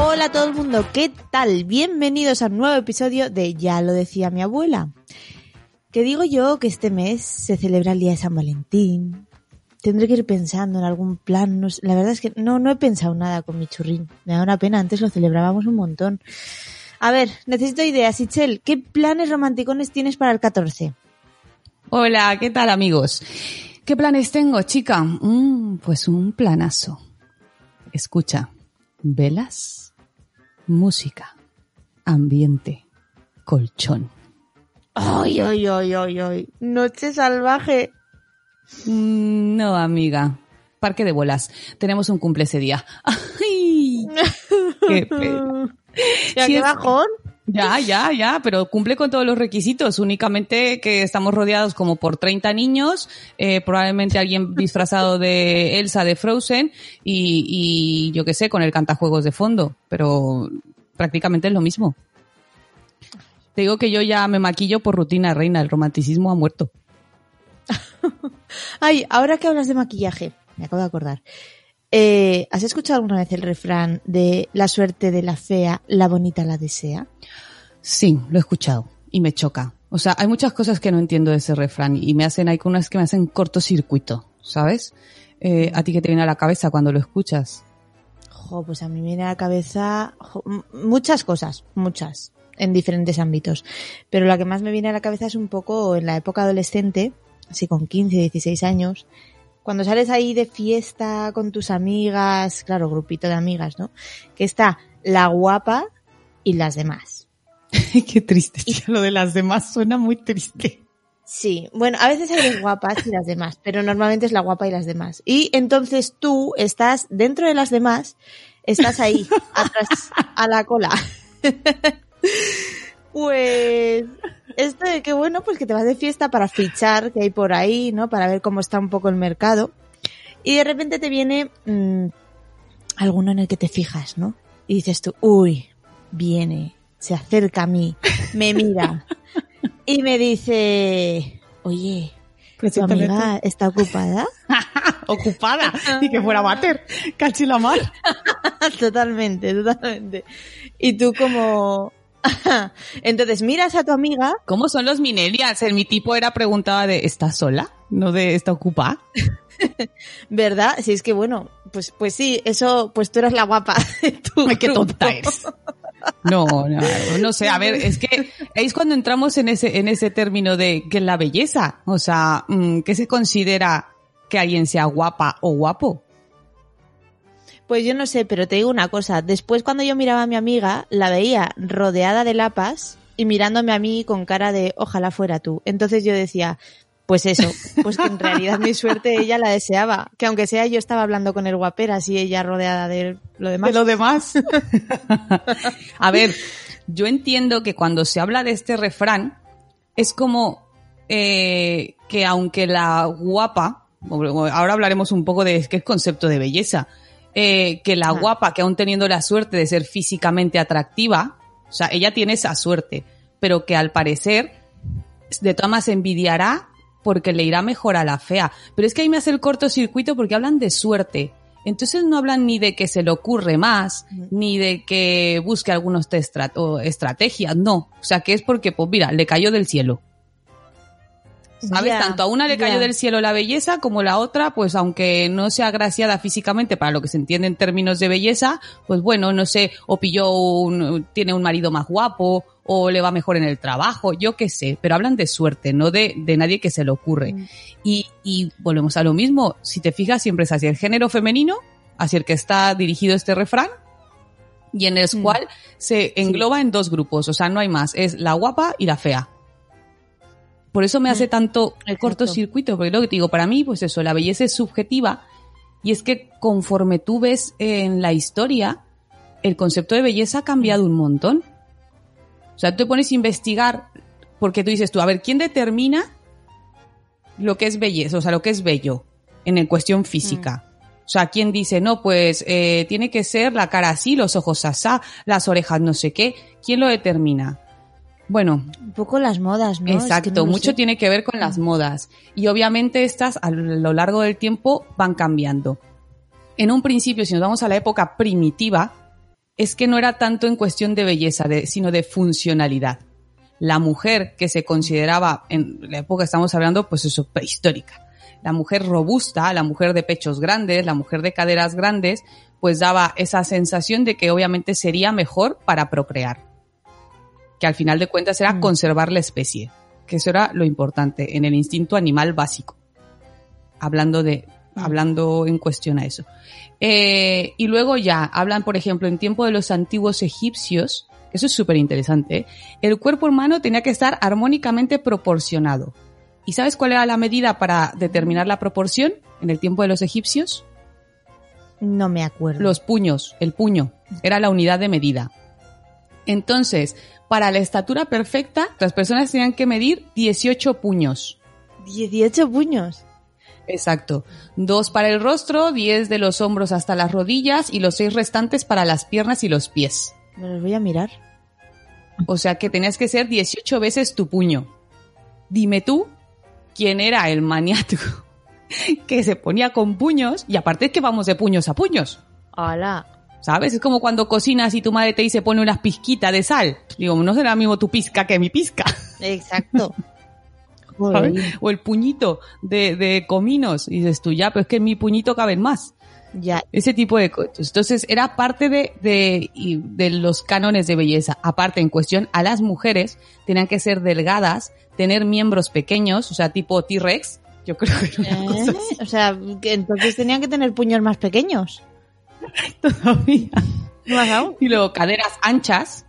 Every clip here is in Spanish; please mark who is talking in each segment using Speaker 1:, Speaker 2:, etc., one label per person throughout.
Speaker 1: Hola a todo el mundo, ¿qué tal? Bienvenidos a un nuevo episodio de Ya lo decía mi abuela. Que digo yo que este mes se celebra el día de San Valentín. Tendré que ir pensando en algún plan. la verdad es que no, no he pensado nada con mi churrín. Me da una pena, antes lo celebrábamos un montón. A ver, necesito ideas, Ichel. ¿Qué planes romanticones tienes para el 14?
Speaker 2: Hola, ¿qué tal amigos? ¿Qué planes tengo, chica? Mm, pues un planazo. Escucha, velas, música, ambiente, colchón.
Speaker 1: Ay, ay, ay, ay, ay. Noche salvaje.
Speaker 2: Mm, No, amiga. Parque de bolas. Tenemos un cumple ese día. Ay, qué pena.
Speaker 1: Ya, qué
Speaker 2: es-
Speaker 1: bajón.
Speaker 2: Ya, ya, ya, pero cumple con todos los requisitos. Únicamente que estamos rodeados como por 30 niños, eh, probablemente alguien disfrazado de Elsa de Frozen y, y yo qué sé, con el cantajuegos de fondo, pero prácticamente es lo mismo. Te digo que yo ya me maquillo por rutina, reina, el romanticismo ha muerto.
Speaker 1: Ay, ahora que hablas de maquillaje, me acabo de acordar. Eh, ¿Has escuchado alguna vez el refrán de la suerte de la fea, la bonita la desea?
Speaker 2: Sí, lo he escuchado y me choca. O sea, hay muchas cosas que no entiendo de ese refrán y me hacen, hay unas que me hacen cortocircuito, ¿sabes? Eh, ¿A ti qué te viene a la cabeza cuando lo escuchas?
Speaker 1: Jo, pues a mí me viene a la cabeza jo, muchas cosas, muchas, en diferentes ámbitos. Pero la que más me viene a la cabeza es un poco en la época adolescente, así con 15, 16 años, cuando sales ahí de fiesta con tus amigas, claro, grupito de amigas, ¿no? Que está la guapa y las demás.
Speaker 2: qué triste, tía, lo de las demás suena muy triste.
Speaker 1: Sí, bueno, a veces hay las guapas y las demás, pero normalmente es la guapa y las demás. Y entonces tú estás dentro de las demás, estás ahí, atrás, a la cola. pues, esto de que bueno, pues que te vas de fiesta para fichar que hay por ahí, ¿no? Para ver cómo está un poco el mercado. Y de repente te viene mm, alguno en el que te fijas, ¿no? Y dices tú, uy, viene, se acerca a mí, me mira y me dice, oye, ¿tu amiga está ocupada?
Speaker 2: Ocupada. Y que fuera váter. Cachi la mar.
Speaker 1: totalmente, totalmente. Y tú como... Entonces miras a tu amiga,
Speaker 2: ¿Cómo son los millennials? En mi tipo era preguntada de ¿estás sola? No de ¿está ocupada?
Speaker 1: ¿verdad? Si es que bueno, pues, pues sí, eso, pues tú eres la guapa.
Speaker 2: Ay, qué tonta eres. No, no, no sé, a ver, es que es cuando entramos en ese, en ese término de que es la belleza, o sea, mm, ¿qué se considera que alguien sea guapa o guapo?
Speaker 1: Pues yo no sé, pero te digo una cosa. Después cuando yo miraba a mi amiga, la veía rodeada de lapas y mirándome a mí con cara de ojalá fuera tú. Entonces yo decía, pues eso, pues que en realidad mi suerte ella la deseaba. Que aunque sea yo estaba hablando con el guaperas y ella rodeada de lo demás.
Speaker 2: De lo demás. a ver, yo entiendo que cuando se habla de este refrán, es como eh, que aunque la guapa, ahora hablaremos un poco de qué es concepto de belleza, eh, que la guapa, que aún teniendo la suerte de ser físicamente atractiva, o sea, ella tiene esa suerte, pero que al parecer de todas maneras envidiará porque le irá mejor a la fea. Pero es que ahí me hace el cortocircuito porque hablan de suerte. Entonces no hablan ni de que se le ocurre más, ni de que busque o estrategias, no. O sea, que es porque, pues mira, le cayó del cielo. ¿Sabes?
Speaker 1: Ya,
Speaker 2: Tanto a una le cayó del cielo la belleza como la otra, pues aunque no sea agraciada físicamente para lo que se entiende en términos de belleza, pues bueno, no sé, o pilló un, tiene un marido más guapo, o le va mejor en el trabajo, yo qué sé, pero hablan de suerte, no de, de nadie que se le ocurre.
Speaker 1: Mm.
Speaker 2: Y, y volvemos a lo mismo, si te fijas siempre es hacia el género femenino, hacia el que está dirigido este refrán, y en el
Speaker 1: Mm.
Speaker 2: cual se engloba en dos grupos, o sea, no hay más, es la guapa y la fea. Por eso me hace
Speaker 1: Mm,
Speaker 2: tanto
Speaker 1: exacto.
Speaker 2: cortocircuito, porque lo que te digo, para mí, pues eso, la belleza es subjetiva y es que conforme tú ves en la historia, el concepto de belleza ha cambiado un montón. O sea, tú te pones a investigar, porque tú dices tú, a ver, ¿quién determina lo que es belleza, o sea, lo que es bello en el cuestión física? O sea, ¿quién dice, no, pues eh, tiene que ser la cara así, los ojos asá, las orejas no sé qué? ¿Quién lo determina? Bueno,
Speaker 1: Un poco las modas, ¿no? Es que
Speaker 2: Exacto,
Speaker 1: no
Speaker 2: mucho
Speaker 1: sé.
Speaker 2: tiene que ver con las modas. Y obviamente estas a lo largo del tiempo van cambiando. En un principio, si nos vamos a la época primitiva, es que no era tanto en cuestión de belleza, de- sino de funcionalidad. La mujer que se consideraba, en la época que estamos hablando, pues eso, prehistórica. La mujer robusta, la mujer de pechos grandes, la mujer de caderas grandes, pues daba esa sensación de que obviamente sería mejor para procrear que al final de cuentas era
Speaker 1: Mm.
Speaker 2: conservar la especie, que eso era lo importante en el instinto animal básico. Hablando de,
Speaker 1: Mm.
Speaker 2: hablando en cuestión a eso. Eh, y luego ya hablan, por ejemplo, en tiempo de los antiguos egipcios, eso es súper interesante, ¿eh? el cuerpo humano tenía que estar armónicamente proporcionado. ¿Y sabes cuál era la medida para determinar la proporción en el tiempo de los egipcios?
Speaker 1: No me acuerdo.
Speaker 2: Los puños, el puño, era la unidad de medida. Entonces, para la estatura perfecta, las personas tenían que medir 18 puños.
Speaker 1: 18 puños.
Speaker 2: Exacto. Dos para el rostro, 10 de los hombros hasta las rodillas y los seis restantes para las piernas y los pies.
Speaker 1: Me los voy a mirar.
Speaker 2: O sea que tenías que ser 18 veces tu puño. Dime tú, ¿quién era el maniático que se ponía con puños? Y aparte es que vamos de puños a puños.
Speaker 1: Hola.
Speaker 2: ¿Sabes? Es como cuando cocinas y tu madre te dice pone una pizquita de sal. Digo, no será mismo tu pizca que mi pizca.
Speaker 1: Exacto.
Speaker 2: O el puñito de, de cominos. Y dices tú, ya, pero es que en mi puñito caben más.
Speaker 1: Ya.
Speaker 2: Ese tipo de cosas. Entonces, era parte de, de, de los cánones de belleza. Aparte, en cuestión, a las mujeres tenían que ser delgadas, tener miembros pequeños, o sea, tipo T-Rex. Yo creo que era una
Speaker 1: ¿Eh?
Speaker 2: cosa así
Speaker 1: O sea, que entonces tenían que tener puños más pequeños.
Speaker 2: todavía. Y luego caderas anchas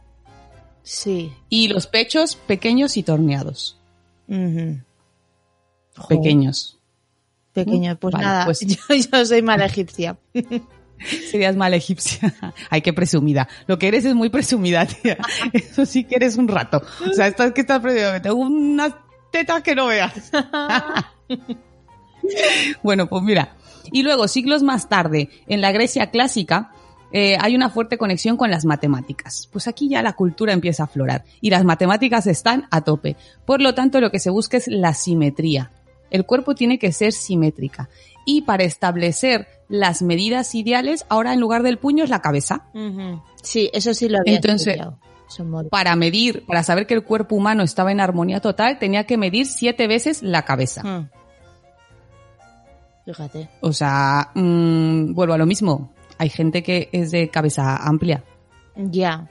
Speaker 1: Sí.
Speaker 2: y los pechos pequeños y torneados. Pequeños.
Speaker 1: Pequeños. Pues
Speaker 2: Vale,
Speaker 1: nada,
Speaker 2: pues-
Speaker 1: yo, yo soy mala egipcia.
Speaker 2: Serías mala egipcia. Ay, qué presumida. Lo que eres es muy presumida, tía. Eso sí que eres un rato. O sea, estás que estás presumida. Tengo unas tetas que no veas. Bueno, pues mira. Y luego, siglos más tarde, en la Grecia clásica, eh, hay una fuerte conexión con las matemáticas. Pues aquí ya la cultura empieza a aflorar y las matemáticas están a tope. Por lo tanto, lo que se busca es la simetría. El cuerpo tiene que ser simétrica. Y para establecer las medidas ideales, ahora en lugar del puño es la cabeza.
Speaker 1: Sí, eso sí lo había
Speaker 2: Entonces-
Speaker 1: estudiado.
Speaker 2: Para medir, para saber que el cuerpo humano estaba en armonía total, tenía que medir siete veces la cabeza.
Speaker 1: Mm. Fíjate.
Speaker 2: O sea, mm, vuelvo a lo mismo. Hay gente que es de cabeza amplia.
Speaker 1: Ya.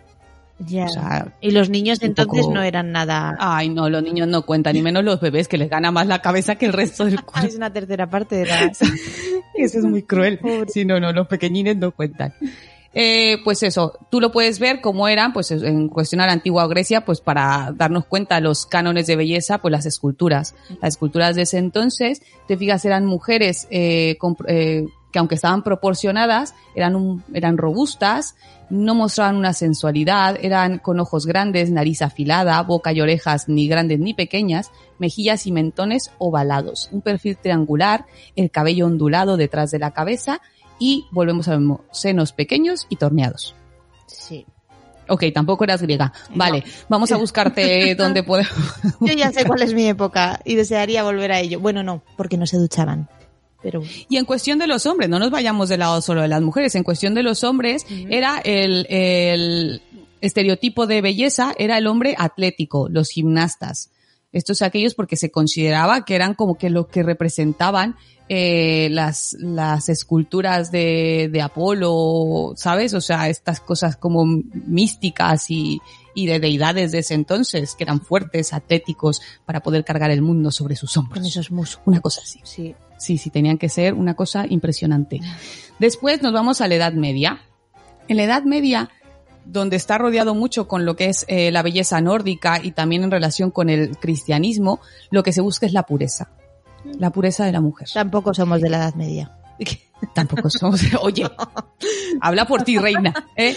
Speaker 1: Ya.
Speaker 2: O sea,
Speaker 1: y los niños entonces
Speaker 2: poco-
Speaker 1: no eran nada.
Speaker 2: Ay, no, los niños no cuentan, ni menos los bebés, que les gana más la cabeza que el resto del
Speaker 1: Ah,
Speaker 2: cuerpo.
Speaker 1: es una tercera parte de la.
Speaker 2: Eso es muy cruel.
Speaker 1: Pobre.
Speaker 2: Sí, no, no, los pequeñines no cuentan. Eh, pues eso, tú lo puedes ver como eran, pues en cuestión a la antigua Grecia, pues para darnos cuenta los cánones de belleza, pues las esculturas. Las esculturas de ese entonces, te fijas, eran mujeres eh, con- eh, que aunque estaban proporcionadas, eran, un- eran robustas, no mostraban una sensualidad, eran con ojos grandes, nariz afilada, boca y orejas ni grandes ni pequeñas, mejillas y mentones ovalados, un perfil triangular, el cabello ondulado detrás de la cabeza y volvemos a lo mismo, senos pequeños y torneados.
Speaker 1: Sí.
Speaker 2: Ok, tampoco eras griega. Vale, vamos a buscarte donde podemos.
Speaker 1: Yo ya sé cuál es mi época y desearía volver a ello. Bueno, no, porque no se duchaban. Pero
Speaker 2: Y en cuestión de los hombres, no nos vayamos del lado solo de las mujeres, en cuestión de los hombres, era el, el estereotipo de belleza, era el hombre atlético, los gimnastas. Estos aquellos porque se consideraba que eran como que lo que representaban eh, las, las esculturas de, de Apolo, ¿sabes? O sea, estas cosas como místicas y, y de deidades de ese entonces, que eran fuertes, atléticos, para poder cargar el mundo sobre sus hombros.
Speaker 1: Con esos músculos.
Speaker 2: Una cosa así.
Speaker 1: Sí.
Speaker 2: Sí, sí, tenían que ser una cosa impresionante. Después nos vamos a la Edad Media. En la Edad Media, donde está rodeado mucho con lo que es eh, la belleza nórdica y también en relación con el cristianismo, lo que se busca es la pureza. La pureza de la mujer.
Speaker 1: Tampoco somos de la Edad Media.
Speaker 2: Tampoco somos. Oye, habla por ti, reina. ¿eh?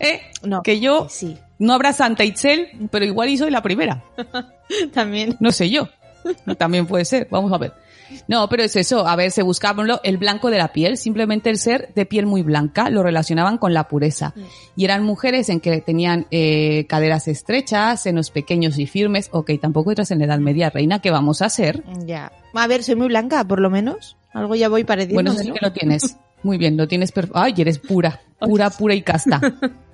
Speaker 2: ¿Eh?
Speaker 1: No.
Speaker 2: Que yo
Speaker 1: Sí.
Speaker 2: no habrá Santa Itzel, pero igual y soy la primera.
Speaker 1: También.
Speaker 2: No sé yo. No, También puede ser. Vamos a ver. No, pero es eso. A ver, se buscaba el blanco de la piel. Simplemente el ser de piel muy blanca lo relacionaban con la pureza. Y eran mujeres en que tenían eh, caderas estrechas, senos pequeños y firmes. Ok, tampoco entras en la edad media, reina. ¿Qué vamos a hacer?
Speaker 1: Ya. A ver, soy muy blanca, por lo menos. Algo ya voy pareciendo.
Speaker 2: Bueno, sí que lo tienes. Muy bien, lo tienes. Ay, eres pura, pura, pura y casta.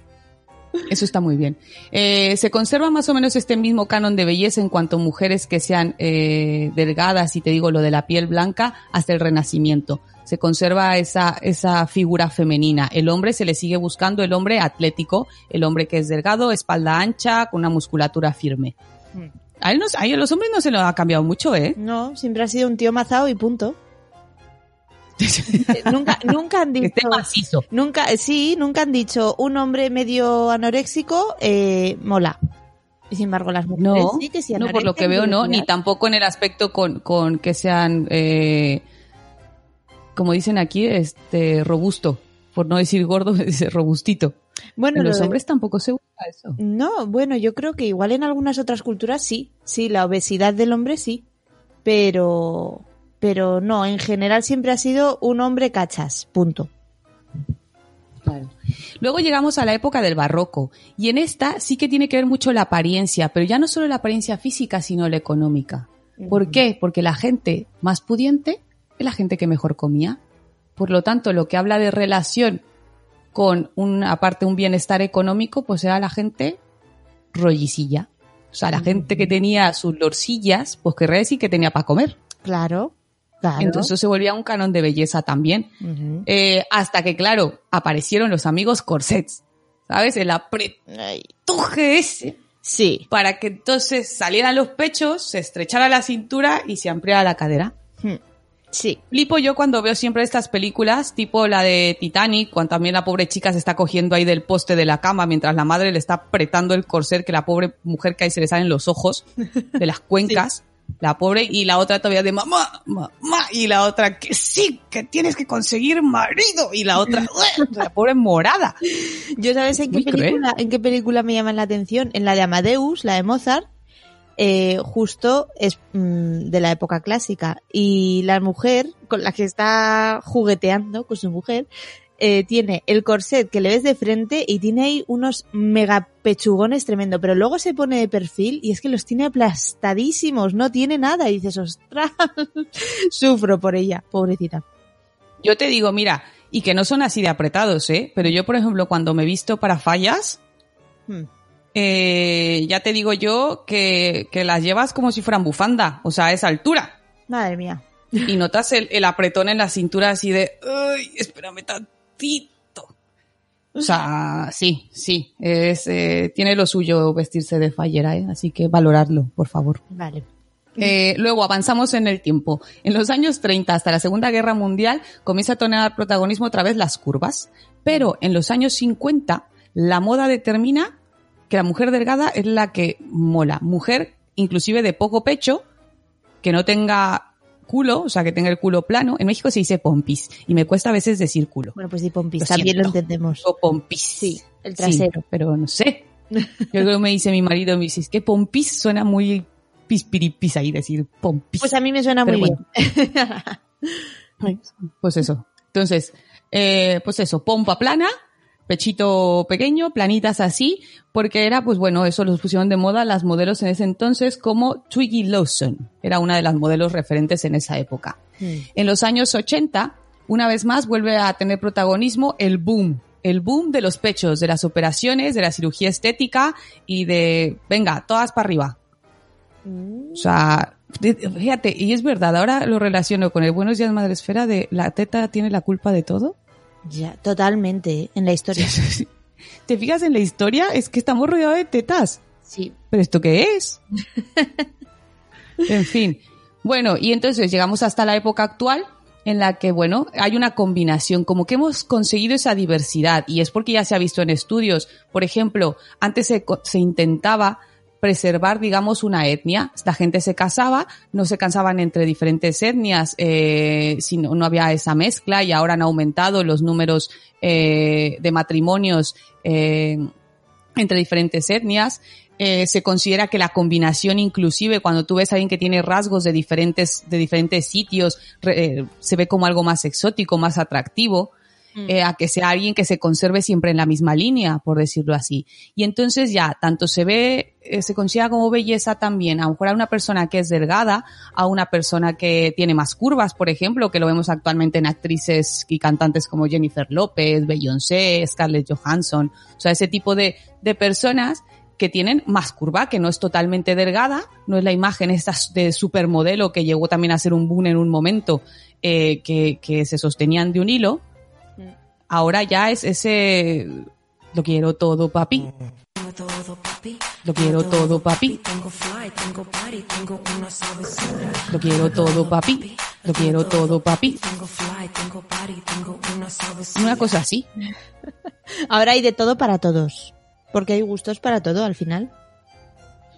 Speaker 2: Eso está muy bien. Eh, se conserva más o menos este mismo canon de belleza en cuanto a mujeres que sean eh, delgadas, y te digo lo de la piel blanca, hasta el Renacimiento. Se conserva esa, esa figura femenina. El hombre se le sigue buscando el hombre atlético, el hombre que es delgado, espalda ancha, con una musculatura firme.
Speaker 1: Mm.
Speaker 2: A, él no- a los hombres no se lo ha cambiado mucho, ¿eh?
Speaker 1: No, siempre ha sido un tío mazado y punto. Eh, nunca, nunca han
Speaker 2: Que esté
Speaker 1: dicho.
Speaker 2: macizo.
Speaker 1: Nunca, eh, sí, nunca han dicho un hombre medio anoréxico eh, mola. Y sin embargo, las mujeres
Speaker 2: No,
Speaker 1: sí que sí
Speaker 2: no por lo que veo no, ni tampoco en el aspecto con, con que sean, eh, como dicen aquí, este robusto, por no decir gordo, dice robustito.
Speaker 1: Bueno,
Speaker 2: en
Speaker 1: lo
Speaker 2: los
Speaker 1: de-
Speaker 2: hombres tampoco se busca eso.
Speaker 1: No, bueno, yo creo que igual en algunas otras culturas sí, sí, la obesidad del hombre sí, pero, pero no, en general siempre ha sido un hombre cachas, punto.
Speaker 2: Luego llegamos a la época del barroco y en esta sí que tiene que ver mucho la apariencia, pero ya no solo la apariencia física, sino la económica. ¿Por qué? Porque la gente más pudiente es la gente que mejor comía. Por lo tanto, lo que habla de relación con una aparte un bienestar económico, pues era la gente rollicilla. O sea, la gente que tenía sus lorsillas, pues querría decir que tenía para comer.
Speaker 1: Claro, claro.
Speaker 2: Entonces se volvía un canon de belleza también. Eh, hasta que, claro, aparecieron los amigos corsets. ¿Sabes? El apretuje ese
Speaker 1: Sí.
Speaker 2: para que entonces salieran los pechos, se estrechara la cintura y se ampliara la cadera.
Speaker 1: Hmm. Sí.
Speaker 2: Flipo yo cuando veo siempre estas películas, tipo la de Titanic, cuando también la pobre chica se está cogiendo ahí del poste de la cama mientras la madre le está apretando el corset que la pobre mujer que ahí se le salen los ojos de las cuencas. La pobre y la otra todavía de mamá, mamá, y la otra que sí, que tienes que conseguir marido, y la otra, la pobre morada.
Speaker 1: Yo sabes en qué
Speaker 2: Muy cruel.
Speaker 1: película, en qué película me llaman la atención, en la de Amadeus, la de Mozart, eh, justo es mm, de la época clásica y la mujer con la que está jugueteando con su mujer eh, tiene el corset que le ves de frente y tiene ahí unos mega pechugones tremendo, pero luego se pone de perfil y es que los tiene aplastadísimos, no tiene nada y dices, ostras, sufro por ella, pobrecita.
Speaker 2: Yo te digo, mira, y que no son así de apretados, ¿eh? Pero yo, por ejemplo, cuando me he visto para fallas,
Speaker 1: Hmm.
Speaker 2: eh, ya te digo yo que, que las llevas como si fueran bufanda, o sea, a esa altura.
Speaker 1: Madre mía.
Speaker 2: Y notas el, el apretón en la cintura así de, ¡ay, espérame tantito! O sea, sí, sí, es, eh, tiene lo suyo vestirse de fallera, ¿eh? Así que valorarlo, por favor.
Speaker 1: Vale.
Speaker 2: Eh, luego avanzamos en el tiempo. En los años 30 hasta la Segunda Guerra Mundial comienza a tomar protagonismo otra vez las curvas, pero en los años 50 la moda determina que la mujer delgada es la que mola. Mujer inclusive de poco pecho, que no tenga culo, o sea, que tenga el culo plano. En México se dice pompis y me cuesta a veces decir culo.
Speaker 1: Bueno, pues sí, Pompis,
Speaker 2: Lo
Speaker 1: también lo entendemos.
Speaker 2: O pompis.
Speaker 1: Sí, el
Speaker 2: Sí,
Speaker 1: trasero.
Speaker 2: pero no sé. Yo creo que me dice mi marido, me dice, es que pompis suena muy pispiripis ahí decir pompis.
Speaker 1: Pues a mí me suena
Speaker 2: Pero
Speaker 1: muy
Speaker 2: bueno.
Speaker 1: bien.
Speaker 2: Pues eso. Entonces, eh, pues eso, pompa plana, pechito pequeño, planitas así, porque era, pues bueno, eso los pusieron de moda las modelos en ese entonces como Twiggy Lawson. Era una de las modelos referentes en esa época. En los años 80, una vez más, vuelve a tener protagonismo el boom. El boom de los pechos, de las operaciones, de la cirugía estética y de, venga, todas para arriba. O sea, fíjate, y es verdad, ahora lo relaciono con el Buenos Días Madresfera de la teta tiene la culpa de todo.
Speaker 1: Ya, totalmente, en la historia.
Speaker 2: ¿Te fijas en la historia? Es que estamos rodeados de tetas.
Speaker 1: Sí.
Speaker 2: ¿Pero esto qué es? en fin. Bueno, y entonces llegamos hasta la época actual en la que, bueno, hay una combinación, como que hemos conseguido esa diversidad y es porque ya se ha visto en estudios. Por ejemplo, antes se, se intentaba preservar, digamos, una etnia. La gente se casaba, no se casaban entre diferentes etnias, eh, sino no había esa mezcla y ahora han aumentado los números eh, de matrimonios eh, entre diferentes etnias. Eh, se considera que la combinación inclusive cuando tú ves a alguien que tiene rasgos de diferentes de diferentes sitios eh, se ve como algo más exótico más atractivo eh, a que sea alguien que se conserve siempre en la misma línea por decirlo así y entonces ya tanto se ve eh, se considera como belleza también a lo mejor a una persona que es delgada a una persona que tiene más curvas por ejemplo que lo vemos actualmente en actrices y cantantes como Jennifer López Beyoncé Scarlett Johansson o sea ese tipo de de personas que tienen más curva, que no es totalmente delgada, no es la imagen esta de supermodelo que llegó también a ser un boom en un momento, eh, que, que se sostenían de un hilo. Ahora ya es ese, lo quiero todo papi. Lo quiero todo papi. Lo quiero todo papi. Lo quiero todo papi. Una cosa así.
Speaker 1: Ahora hay de todo para todos. Porque hay gustos para todo al final.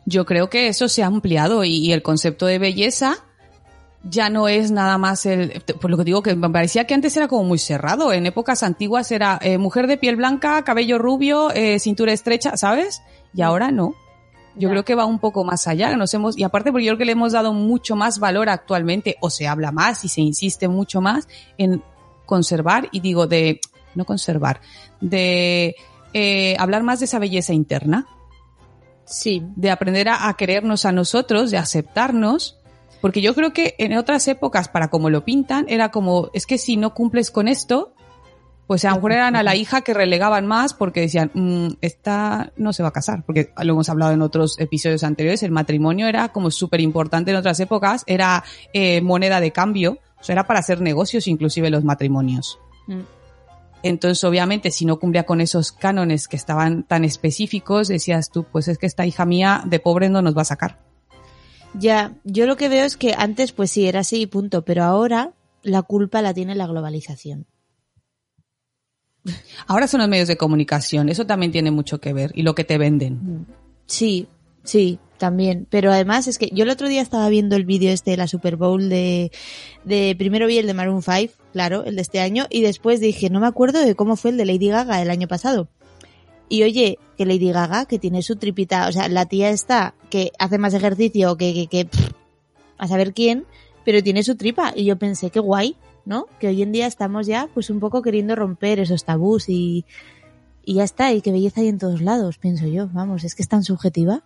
Speaker 2: Yo creo que eso se ha ampliado y, y el concepto de belleza ya no es nada más el, por lo que digo que me parecía que antes era como muy cerrado. En épocas antiguas era eh, mujer de piel blanca, cabello rubio, eh, cintura estrecha, ¿sabes? Y ahora no. Yo
Speaker 1: Ya.
Speaker 2: creo que va un poco más allá. Nos hemos, y aparte porque yo creo que le hemos dado mucho más valor actualmente, o se habla más y se insiste mucho más en conservar, y digo de, no conservar, de eh, hablar más de esa belleza interna
Speaker 1: Sí.
Speaker 2: de aprender a, a querernos a nosotros, de aceptarnos, porque yo creo que en otras épocas, para como lo pintan, era como, es que si no cumples con esto, pues a lo mejor eran a la hija que relegaban más porque decían, "Mm, esta no se va a casar, porque lo hemos hablado en otros episodios anteriores, el matrimonio era como súper importante en otras épocas, era eh, moneda de cambio, o sea, era para hacer negocios inclusive los matrimonios.
Speaker 1: Mm.
Speaker 2: Entonces, obviamente, si no cumplía con esos cánones que estaban tan específicos, decías tú, pues es que esta hija mía de pobre no nos va a sacar.
Speaker 1: Ya, yo lo que veo es que antes pues sí era así y punto, pero ahora la culpa la tiene la globalización.
Speaker 2: Ahora son los medios de comunicación, eso también tiene mucho que ver, y lo que te venden.
Speaker 1: Sí, sí, también. Pero además es que yo el otro día estaba viendo el vídeo este de la Super Bowl de, de primero vi el de Maroon 5, claro, el de este año, y después dije, no me acuerdo de cómo fue el de Lady Gaga el año pasado. Y oye, que Lady Gaga, que tiene su tripita, o sea, la tía está, que hace más ejercicio que, que, que a saber quién, pero tiene su tripa. Y yo pensé, qué guay, ¿no? Que hoy en día estamos ya, pues un poco queriendo romper esos tabús y, y ya está, y qué belleza hay en todos lados, pienso yo. Vamos, es que es tan subjetiva.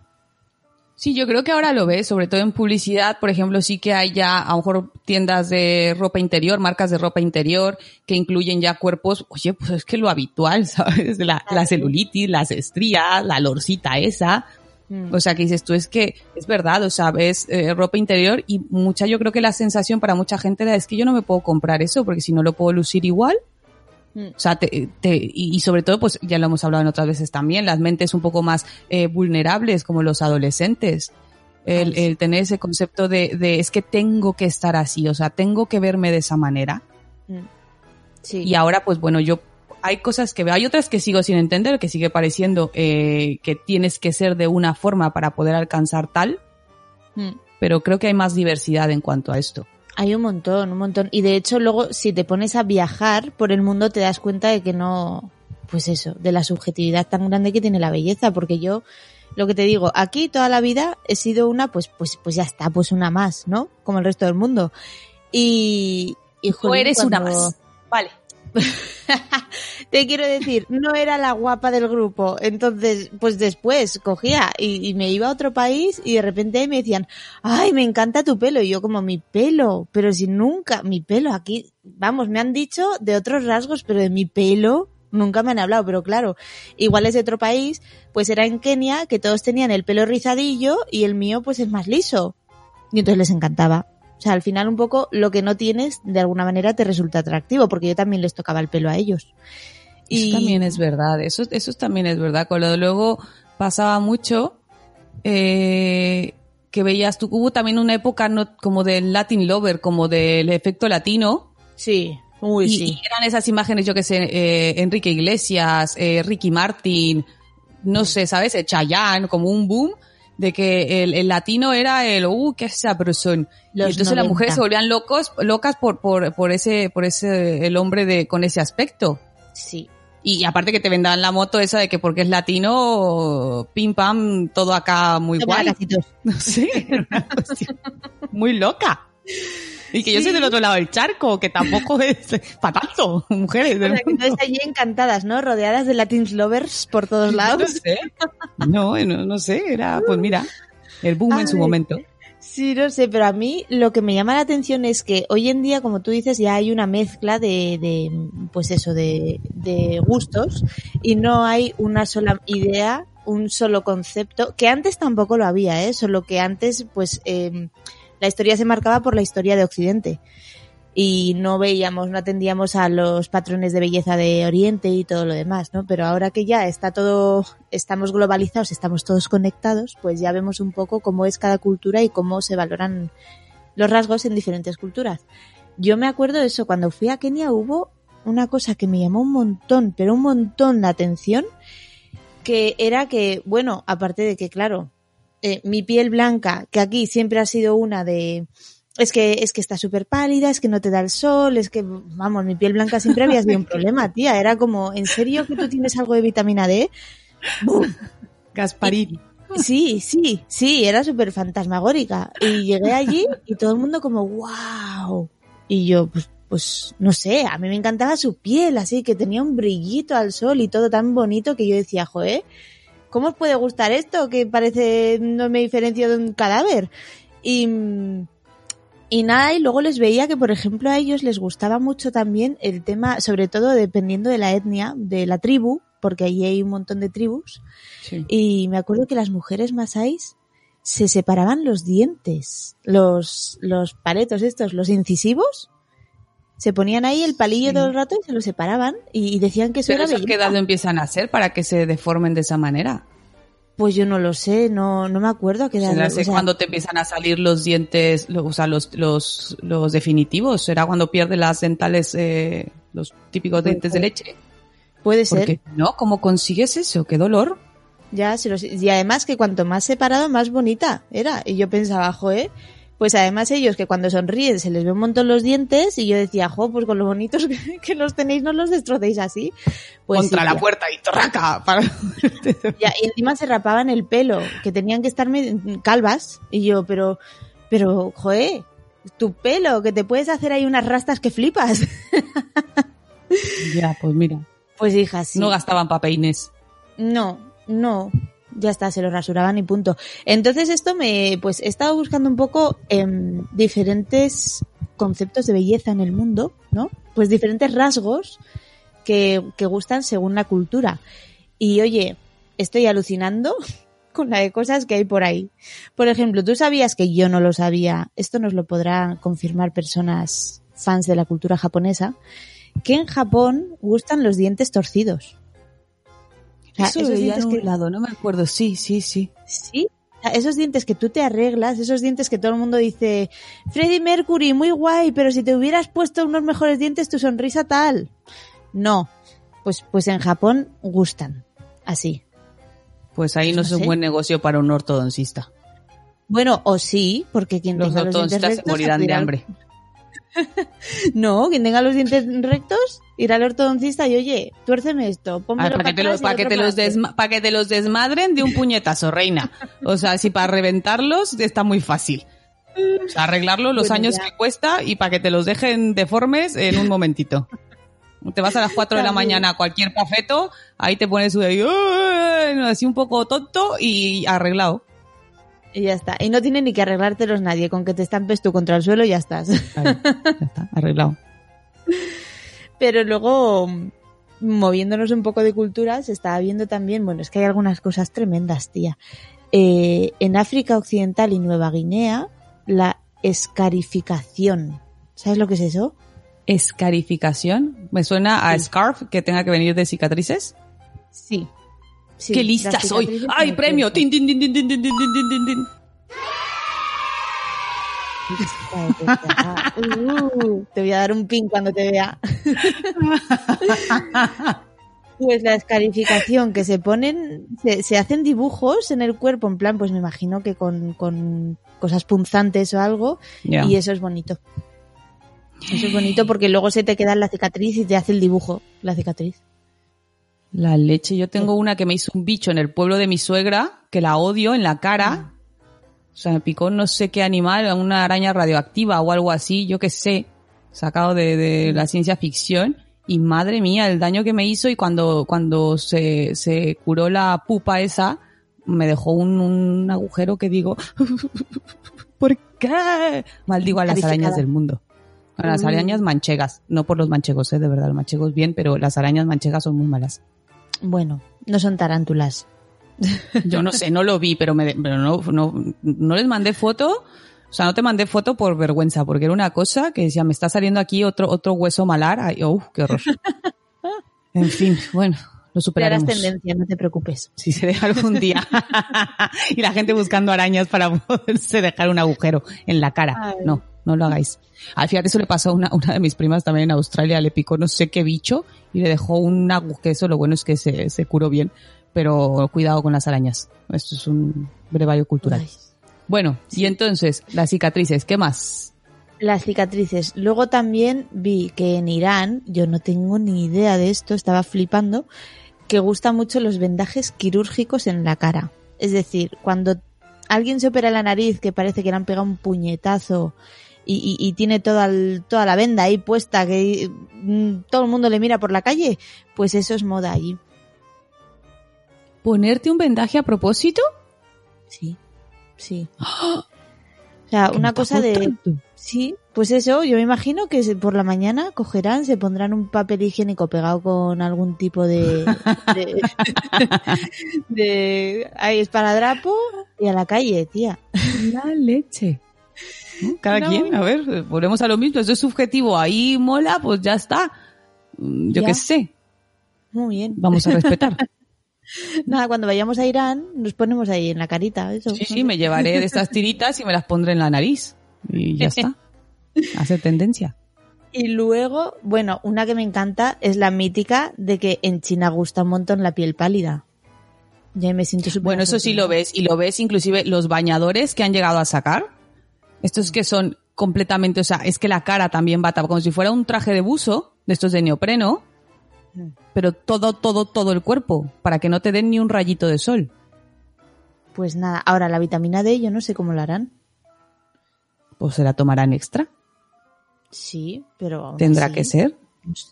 Speaker 2: Sí, yo creo que ahora lo ves, sobre todo en publicidad, por ejemplo, sí que hay ya a lo mejor tiendas de ropa interior, marcas de ropa interior que incluyen ya cuerpos, oye, pues es que lo habitual, ¿sabes? La, la celulitis, las estrías, la lorcita esa.
Speaker 1: Mm.
Speaker 2: O sea, que dices tú, es que es verdad, o sea, ves eh, ropa interior y mucha, yo creo que la sensación para mucha gente es que yo no me puedo comprar eso porque si no lo puedo lucir igual. O sea, te, te- y, sobre todo, pues ya lo hemos hablado en otras veces también, las mentes un poco más eh, vulnerables como los adolescentes. El, tener ese concepto de, de es que tengo que estar así, o sea, tengo que verme de esa manera.
Speaker 1: Mm. Sí.
Speaker 2: Y ahora, pues bueno, yo hay cosas que veo, hay otras que sigo sin entender, que sigue pareciendo eh, que tienes que ser de una forma para poder alcanzar tal,
Speaker 1: Mm.
Speaker 2: pero creo que hay más diversidad en cuanto a esto.
Speaker 1: Hay un montón, un montón. Y de hecho, luego, si te pones a viajar por el mundo, te das cuenta de que no, pues eso, de la subjetividad tan grande que tiene la belleza. Porque yo, lo que te digo, aquí toda la vida he sido una, pues, pues, pues ya está, pues una más, ¿no? Como el resto del mundo. Y, y jolín, cuando-
Speaker 2: Vale.
Speaker 1: Te quiero decir, no era la guapa del grupo. Entonces, pues después cogía y, me iba a otro país y de repente me decían, ay, me encanta tu pelo. Y yo como, mi pelo, pero si nunca, mi pelo aquí, vamos, me han dicho de otros rasgos, pero de mi pelo, nunca me han hablado, pero claro, igual es de otro país, pues era en Kenia que todos tenían el pelo rizadillo y el mío pues es más liso. Y entonces les encantaba. O sea, al final un poco lo que no tienes de alguna manera te resulta atractivo, porque yo también les tocaba el pelo a ellos.
Speaker 2: Eso también es verdad, eso, eso también es verdad. Con lo de luego pasaba mucho eh, que veías, tú hubo también una época no, como del Latin Lover, como del efecto latino.
Speaker 1: Sí, uy,
Speaker 2: y,
Speaker 1: sí.
Speaker 2: y eran esas imágenes, yo que sé, eh, Enrique Iglesias, eh, Ricky Martin, no sé, ¿sabes? Eh, Chayanne, como un boom de que el, el latino era el, uh, qué sabrosón. Y
Speaker 1: Los
Speaker 2: entonces las
Speaker 1: 90.
Speaker 2: mujeres se volvían locos, locas por, por, por ese, por ese, el hombre de, con ese aspecto.
Speaker 1: Sí.
Speaker 2: Y aparte que te vendan la moto esa de que porque es latino, pim pam, todo acá muy guay. una cuestión muy loca. Y que yo soy del otro lado del charco, que tampoco es para tanto, mujeres.
Speaker 1: O sea, que entonces allí encantadas, ¿no? Rodeadas de Latin lovers por todos
Speaker 2: No
Speaker 1: lados.
Speaker 2: sé. No, no, no sé, era, pues mira, el boom en su momento.
Speaker 1: Sí, no sé, pero a mí lo que me llama la atención es que hoy en día, como tú dices, ya hay una mezcla de, de pues eso, de, de gustos y no hay una sola idea, un solo concepto, que antes tampoco lo había, ¿eh? Solo que antes, pues, eh, la historia se marcaba por la historia de Occidente y no veíamos, no atendíamos a los patrones de belleza de Oriente y todo lo demás, ¿no? Pero ahora que ya está todo, estamos globalizados, estamos todos conectados, pues ya vemos un poco cómo es cada cultura y cómo se valoran los rasgos en diferentes culturas. Yo me acuerdo de eso, cuando fui a Kenia hubo una cosa que me llamó un montón, pero un montón la atención, que era que, bueno, aparte de que, claro, eh, mi piel blanca, que aquí siempre ha sido una de, es que, es que está súper pálida, es que no te da el sol, es que, vamos, mi piel blanca siempre había sido un problema, tía. Era como, ¿en serio que tú tienes algo de vitamina D? ¡Bum!
Speaker 2: Gasparín.
Speaker 1: Sí, sí, sí, era súper fantasmagórica. Y llegué allí y todo el mundo como, wow. Y yo, pues, pues, no sé, a mí me encantaba su piel, así que tenía un brillito al sol y todo tan bonito que yo decía, joder, ¿cómo os puede gustar esto? Que parece, no me diferencio de un cadáver. Y, y nada, y luego les veía que, por ejemplo, a ellos les gustaba mucho también el tema, sobre todo dependiendo de la etnia, de la tribu, porque allí hay un montón de tribus.
Speaker 2: Sí.
Speaker 1: Y me acuerdo que las mujeres masáis se separaban los dientes, los, los paletos estos, los incisivos. Se ponían ahí el palillo
Speaker 2: Sí.
Speaker 1: todo el rato y se los separaban y, y decían que eso
Speaker 2: Pero
Speaker 1: era
Speaker 2: eso, ¿qué edad empiezan a hacer para que se deformen de esa manera?
Speaker 1: Pues yo no lo sé, no, no me acuerdo a qué edad.
Speaker 2: ¿Será
Speaker 1: o sea,
Speaker 2: cuando te empiezan a salir los dientes, lo- o sea, los, los, los definitivos? ¿Será cuando pierdes las dentales, eh, los típicos
Speaker 1: Puede
Speaker 2: dientes
Speaker 1: ser.
Speaker 2: de leche?
Speaker 1: puede ser.
Speaker 2: Porque no, ¿cómo consigues eso? ¡Qué dolor!
Speaker 1: Ya, se los- y además que cuanto más separado, más bonita era. Y yo pensaba, joe, pues además ellos que cuando sonríen se les ve un montón los dientes y yo decía, jo, pues con lo bonitos que, que los tenéis no los destrocéis así. Pues
Speaker 2: Contra
Speaker 1: sí,
Speaker 2: la puerta y ¡traca! Para...
Speaker 1: Ya, y encima se rapaban el pelo, que tenían que estar me- calvas. Y yo, pero, pero, joe, tu pelo, que te puedes hacer ahí unas rastas que flipas.
Speaker 2: ya, pues mira.
Speaker 1: Pues hija, sí.
Speaker 2: No gastaban papeines.
Speaker 1: No, no. Ya está, se lo rasuraban y punto. Entonces esto me, pues he estado buscando un poco em, diferentes conceptos de belleza en el mundo, ¿no? Pues diferentes rasgos que, que gustan según la cultura. Y oye, estoy alucinando con la de cosas que hay por ahí. Por ejemplo, tú sabías que yo no lo sabía, esto nos lo podrán confirmar personas fans de la cultura japonesa, que en Japón gustan los dientes torcidos.
Speaker 2: Eso
Speaker 1: esos
Speaker 2: veía
Speaker 1: dientes
Speaker 2: en un
Speaker 1: que-
Speaker 2: lado, no me acuerdo. Sí, sí, sí.
Speaker 1: Sí. Esos dientes que tú te arreglas, esos dientes que todo el mundo dice, Freddie Mercury, muy guay, pero si te hubieras puesto unos mejores dientes, tu sonrisa tal. No. Pues, pues en Japón gustan. Así.
Speaker 2: Pues ahí no,
Speaker 1: No
Speaker 2: es un buen negocio para un ortodoncista.
Speaker 1: Bueno, o sí, porque quien
Speaker 2: Los
Speaker 1: tenga los dientes
Speaker 2: ortodoncistas se morirán de
Speaker 1: al-
Speaker 2: hambre.
Speaker 1: No, quien tenga los dientes rectos, irá al ortodoncista y oye, tuérceme esto, ponme
Speaker 2: para, que para, que te los para que te los desmadren de un puñetazo, reina. O sea, si para reventarlos está muy fácil. O sea, arreglarlo los
Speaker 1: Bueno,
Speaker 2: años
Speaker 1: ya.
Speaker 2: que cuesta y para que te los dejen deformes en un momentito. Te vas a las 4 de la mañana a cualquier pafeto, ahí te pones su así un poco tonto y arreglado.
Speaker 1: Y ya está. Y no tiene ni que arreglártelos nadie, con que te estampes tú contra el suelo ya estás.
Speaker 2: Ya está, arreglado.
Speaker 1: Pero luego, moviéndonos un poco de cultura, se estaba viendo también, bueno, es que hay algunas cosas tremendas, tía. Eh, en África Occidental y Nueva Guinea, la escarificación. ¿Sabes lo que es eso?
Speaker 2: Escarificación. Me suena a
Speaker 1: Sí.
Speaker 2: scarf que tenga que venir de cicatrices.
Speaker 1: Sí. Sí,
Speaker 2: ¡Qué lista soy! ¡Ay, premio! ¡Tin, tin, tin, tin, tin, tin, tin, tin, tin, tin!
Speaker 1: Uh, te voy a dar un pin cuando te vea. Pues la escarificación que se ponen, se, se hacen dibujos en el cuerpo, en plan, pues me imagino que con, con cosas punzantes o algo, y eso es bonito. Eso es bonito porque luego se te queda en la cicatriz y te hace el dibujo, la cicatriz.
Speaker 2: La leche. Yo tengo una que me hizo un bicho en el pueblo de mi suegra, que la odio en la cara. O sea, me picó no sé qué animal, una araña radioactiva o algo así, yo qué sé, sacado de, de la ciencia ficción. Y madre mía, el daño que me hizo y cuando, cuando se, se curó la pupa esa, me dejó un, un agujero que digo, ¿por qué? Maldigo a las
Speaker 1: Calificada.
Speaker 2: arañas del mundo. A las
Speaker 1: Mm.
Speaker 2: arañas manchegas, no por los manchegos, ¿eh? de verdad, los manchegos bien, pero las arañas manchegas son muy malas.
Speaker 1: Bueno, no son tarántulas.
Speaker 2: Yo no sé, no lo vi, pero, me, pero no, no, no les mandé foto. O sea, no te mandé foto por vergüenza, porque era una cosa que decía, me está saliendo aquí otro, otro hueso malar. Ay, uf, qué horror. En fin, bueno, lo
Speaker 1: Te harás
Speaker 2: superaremos.
Speaker 1: tendencia, no te preocupes.
Speaker 2: Si se deja algún día. y la gente buscando arañas para poderse dejar un agujero en la cara.
Speaker 1: Ay.
Speaker 2: No, no lo hagáis. Al final eso le pasó a una, una de mis primas también en Australia, le picó no sé qué bicho y le dejó un agujero. Lo bueno es que se, se curó bien, pero cuidado con las arañas. Esto es un brevario cultural.
Speaker 1: Ay.
Speaker 2: Bueno, y entonces, las cicatrices, ¿qué más?
Speaker 1: Las cicatrices. Luego también vi que en Irán, yo no tengo ni idea de esto, estaba flipando, que gustan mucho los vendajes quirúrgicos en la cara. Es decir, cuando alguien se opera la nariz que parece que le han pegado un puñetazo y, y- y tiene toda, el- toda la venda ahí puesta, que mm, todo el mundo le mira por la calle, pues eso es moda allí.
Speaker 2: ¿Ponerte un vendaje a propósito?
Speaker 1: Sí, sí. O sea, una cosa de...
Speaker 2: tanto.
Speaker 1: Sí, pues eso, yo me imagino que por la mañana cogerán, se pondrán un papel higiénico pegado con algún tipo de... de, de ahí esparadrapo y a la calle, tía.
Speaker 2: La leche. Cada
Speaker 1: No,
Speaker 2: quien, a ver, volvemos a lo mismo, eso es subjetivo, ahí mola, pues ya está. Mm, Yo qué sé,
Speaker 1: Muy bien.
Speaker 2: vamos a respetar.
Speaker 1: Nada, cuando vayamos a Irán nos ponemos ahí en la carita. Eso,
Speaker 2: Sí, sí, me llevaré de estas tiritas y me las pondré en la nariz. Y ya está. Hace tendencia.
Speaker 1: Y luego, bueno, una que me encanta es la mítica de que en China gusta un montón la piel pálida. Ya me siento súper
Speaker 2: Bueno, eso sí lo ves. Y lo ves inclusive los bañadores que han llegado a sacar. Estos que son completamente, o sea, es que la cara también va tapada, como si fuera un traje de buzo, de estos de neopreno,
Speaker 1: Mm.
Speaker 2: pero todo, todo, todo el cuerpo, para que no te den ni un rayito de sol.
Speaker 1: Pues nada, ahora la vitamina D yo no sé cómo la harán.
Speaker 2: Pues se la tomarán extra.
Speaker 1: Sí, pero aún
Speaker 2: Tendrá
Speaker 1: así,
Speaker 2: que ser.
Speaker 1: no sé.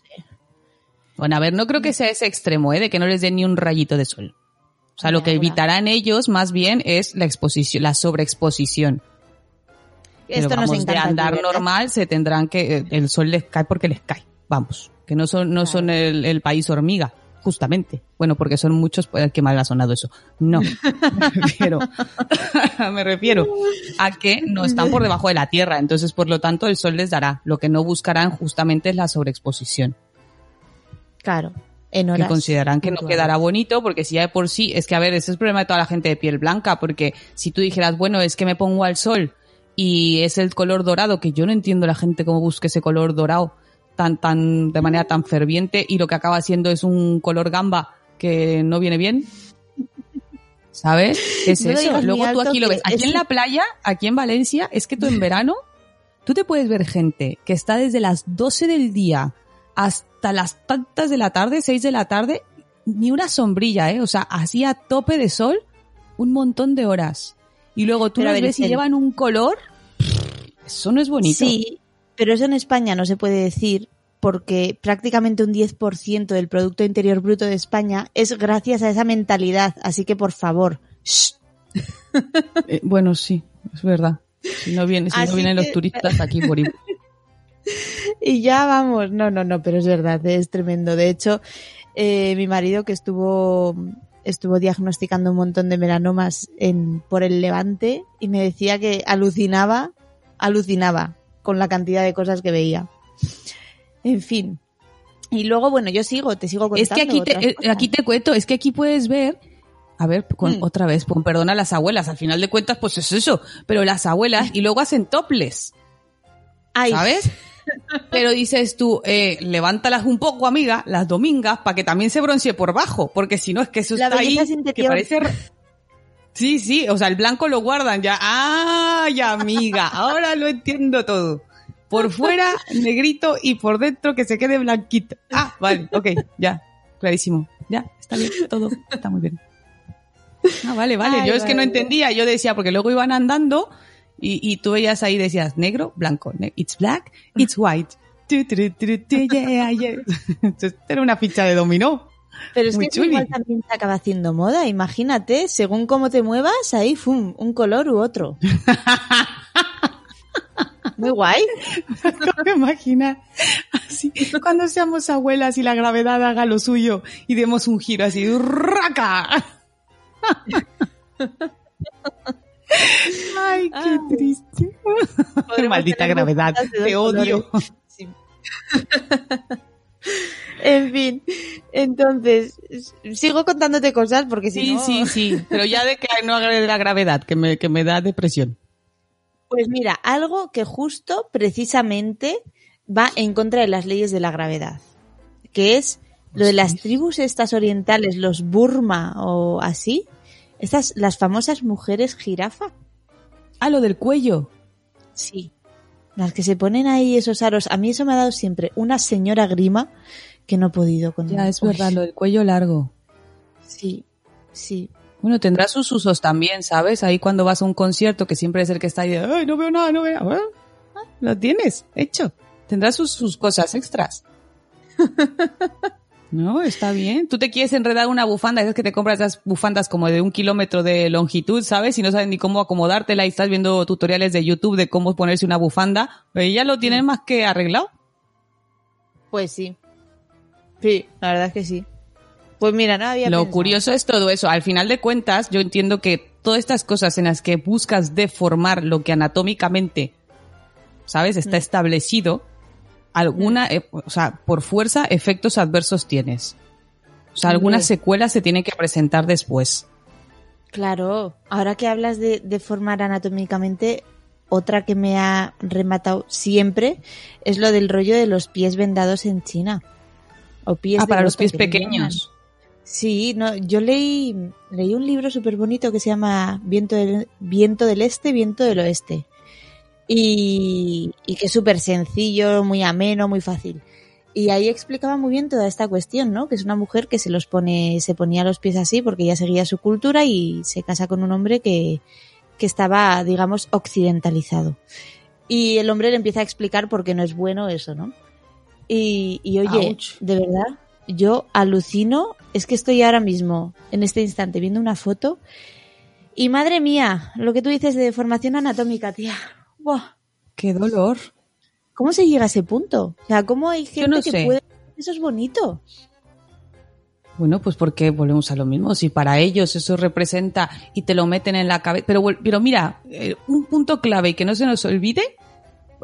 Speaker 2: Bueno, a ver, no creo que sea ese extremo, ¿eh? De que no les den ni un rayito de sol. O sea, lo que evitarán ellos más bien es la exposición, la sobreexposición.
Speaker 1: Esto nos
Speaker 2: vamos, de
Speaker 1: encanta.
Speaker 2: andar normal se tendrán que, eh, el sol les cae porque les cae. Vamos. Que no son, no son el, el país hormiga, justamente. Bueno, porque son muchos, pues, qué mal ha sonado eso. No. Me refiero, me refiero a que no están por debajo de la tierra. Entonces, por lo tanto, el sol les dará. Lo que no buscarán justamente es la sobreexposición.
Speaker 1: Claro, en
Speaker 2: que considerarán que no quedará bonito, porque si ya de por sí, es que a ver, ese es el problema de toda la gente de piel blanca, porque si tú dijeras, bueno, es que me pongo al sol y es el color dorado, que yo no entiendo la gente cómo busca ese color dorado tan, tan, de manera tan ferviente y lo que acaba siendo es un color gamba que no viene bien. ¿Sabes? ¿Qué es
Speaker 1: No
Speaker 2: eso? Luego tú aquí lo ves. Aquí
Speaker 1: es-
Speaker 2: en la playa, aquí en Valencia, es que tú en verano, tú te puedes ver gente que está desde las 12 del día hasta las tantas de la tarde, 6 de la tarde, ni una sombrilla, ¿eh? O sea, así a tope de sol, un montón de horas. Y luego tú
Speaker 1: Pero ver,
Speaker 2: ves y llevan un color. Eso no es bonito.
Speaker 1: Sí, pero eso en España no se puede decir porque prácticamente un 10% del Producto Interior Bruto de España es gracias a esa mentalidad. Así que, por favor, shh,
Speaker 2: Eh, bueno, sí, es verdad. Si no vienen, si no los turistas aquí por ir.
Speaker 1: Y ya vamos, no, no, no, pero es verdad, es tremendo. De hecho, eh, mi marido que estuvo estuvo diagnosticando un montón de melanomas en, por el levante y me decía que alucinaba, alucinaba con la cantidad de cosas que veía. En fin. Y luego, bueno, yo sigo, te sigo contando.
Speaker 2: Es que aquí te, eh,
Speaker 1: cosas.
Speaker 2: aquí te cuento, es que aquí puedes ver, a ver, con,
Speaker 1: Mm.
Speaker 2: otra vez, con perdón a las abuelas, al final de cuentas, pues es eso, pero las abuelas, y luego hacen toples,
Speaker 1: Ay,
Speaker 2: ¿sabes? Pero dices tú, eh, levántalas un poco, amiga, las domingas, para que también se broncee por bajo, porque si no es que eso
Speaker 1: La
Speaker 2: está ahí, que parece... Sí, sí, o sea, el blanco lo guardan ya. ¡Ay, amiga! Ahora lo entiendo todo. Por fuera, negrito, y por dentro que se quede blanquito. Ah, vale, ok, ya, clarísimo. Ya, está bien, todo está muy bien. Ah, vale, vale.
Speaker 1: Ay,
Speaker 2: yo es que no entendía, yo decía, porque luego iban andando y, y tú veías ahí, decías, negro, blanco, ne- it's black, it's white. Era una ficha de dominó.
Speaker 1: Pero es
Speaker 2: muy
Speaker 1: que
Speaker 2: chuli.
Speaker 1: igual también se acaba haciendo moda. Imagínate, según cómo te muevas, ahí, ¡fum! un color u otro. Muy guay.
Speaker 2: No me imagina así, cuando seamos abuelas y la gravedad haga lo suyo y demos un giro así, ¡raca! Ay, qué
Speaker 1: Ay.
Speaker 2: triste. Maldita gravedad, te odio.
Speaker 1: Sí. en fin, entonces, sigo contándote cosas porque si
Speaker 2: Sí,
Speaker 1: no...
Speaker 2: sí, sí, pero ya de que no haga de la gravedad, que me, que me da depresión.
Speaker 1: Pues mira, algo que justo, precisamente, va en contra de las leyes de la gravedad, que es lo de las tribus estas orientales, los Burma o así, estas, las famosas mujeres jirafa.
Speaker 2: Ah, lo del cuello.
Speaker 1: Sí. Las que se ponen ahí esos aros. A mí eso me ha dado siempre una señora grima que no he podido con
Speaker 2: Ya, es
Speaker 1: Uy,
Speaker 2: verdad, lo del cuello largo.
Speaker 1: Sí, sí.
Speaker 2: Bueno, tendrá sus usos también, ¿sabes? Ahí cuando vas a un concierto, que siempre es el que está ahí de, ay, no veo nada, no veo nada. Ah, Lo tienes, hecho. Tendrá sus, sus cosas extras. No, está bien. Tú te quieres enredar una bufanda, es que te compras esas bufandas como de un kilómetro de longitud, ¿sabes? Y no sabes ni cómo acomodártela y estás viendo tutoriales de YouTube de cómo ponerse una bufanda. Pues ya lo tienes más que arreglado.
Speaker 1: Pues sí. Sí, la verdad es que sí. Pues mira, no había
Speaker 2: Lo
Speaker 1: pensado.
Speaker 2: curioso es todo eso. Al final de cuentas, yo entiendo que todas estas cosas en las que buscas deformar lo que anatómicamente, ¿sabes? Está
Speaker 1: Mm.
Speaker 2: establecido, alguna, eh, o sea, por fuerza, efectos adversos tienes. O sea, algunas
Speaker 1: Hombre.
Speaker 2: secuelas se tienen que presentar después.
Speaker 1: Claro, ahora que hablas de, de formar anatómicamente, otra que me ha rematado siempre es lo del rollo de los pies vendados en China. O pies
Speaker 2: Ah, para los pies pequeños.
Speaker 1: Sí, no, yo leí, leí un libro súper bonito que se llama Viento del, Viento del Este, Viento del Oeste. Y, y que es súper sencillo, muy ameno, muy fácil. Y ahí explicaba muy bien toda esta cuestión, ¿no? Que es una mujer que se los pone, se ponía los pies así porque ya seguía su cultura y se casa con un hombre que, que estaba, digamos, occidentalizado. Y el hombre le empieza a explicar por qué no es bueno eso, ¿no? Y, y oye,
Speaker 2: Ouch.
Speaker 1: de verdad, yo alucino, es que estoy ahora mismo, en este instante, viendo una foto y madre mía, lo que tú dices de formación anatómica, tía. Buah,
Speaker 2: ¡Qué dolor!
Speaker 1: ¿Cómo se llega a ese punto? O sea, ¿cómo hay gente
Speaker 2: no
Speaker 1: que
Speaker 2: sé.
Speaker 1: puede... Eso es bonito.
Speaker 2: Bueno, pues porque volvemos a lo mismo. Si para ellos eso representa y te lo meten en la cabeza. Pero, pero mira, eh, un punto clave y que no se nos olvide,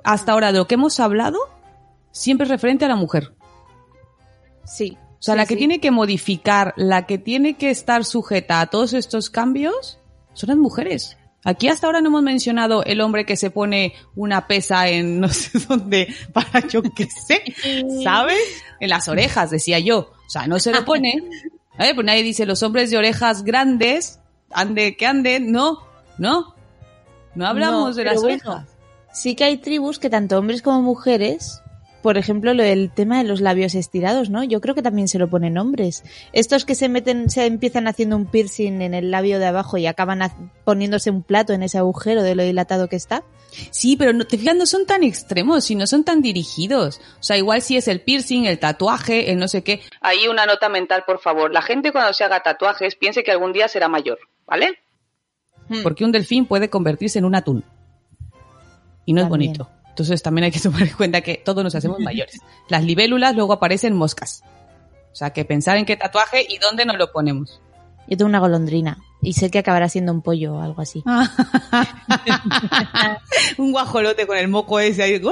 Speaker 2: hasta ahora de lo que hemos hablado, siempre es referente a la mujer.
Speaker 1: Sí.
Speaker 2: O sea,
Speaker 1: Sí,
Speaker 2: la que
Speaker 1: sí.
Speaker 2: tiene que modificar, la que tiene que estar sujeta a todos estos cambios, son las mujeres. Aquí hasta ahora no hemos mencionado el hombre que se pone una pesa en no sé dónde para yo qué sé, ¿sabes? En las orejas, decía yo. O sea, no se lo pone. ¿eh? Pues nadie dice los hombres de orejas grandes, ande que anden, no, no. No hablamos
Speaker 1: No,
Speaker 2: de las
Speaker 1: bueno,
Speaker 2: orejas.
Speaker 1: Sí que hay tribus que tanto hombres como mujeres, por ejemplo, lo del tema de los labios estirados, ¿no? Yo creo que también se lo ponen hombres. Estos que se meten, se empiezan haciendo un piercing en el labio de abajo y acaban poniéndose un plato en ese agujero de lo dilatado que está.
Speaker 2: Sí, pero no, te fijas, no son tan extremos y no son tan dirigidos. O sea, igual si es el piercing, el tatuaje, el no sé qué. Ahí una nota mental, por favor. La gente cuando se haga tatuajes piense que algún día será mayor, ¿vale?
Speaker 1: Hmm.
Speaker 2: Porque un delfín puede convertirse en un atún. Y no es bonito. Entonces también hay que tomar en cuenta que todos nos hacemos mayores. Las libélulas luego aparecen moscas. O sea, que pensar en qué tatuaje y dónde nos lo ponemos.
Speaker 1: Yo tengo una golondrina y sé que acabará siendo un pollo o algo así.
Speaker 2: un guajolote con el moco ese ahí.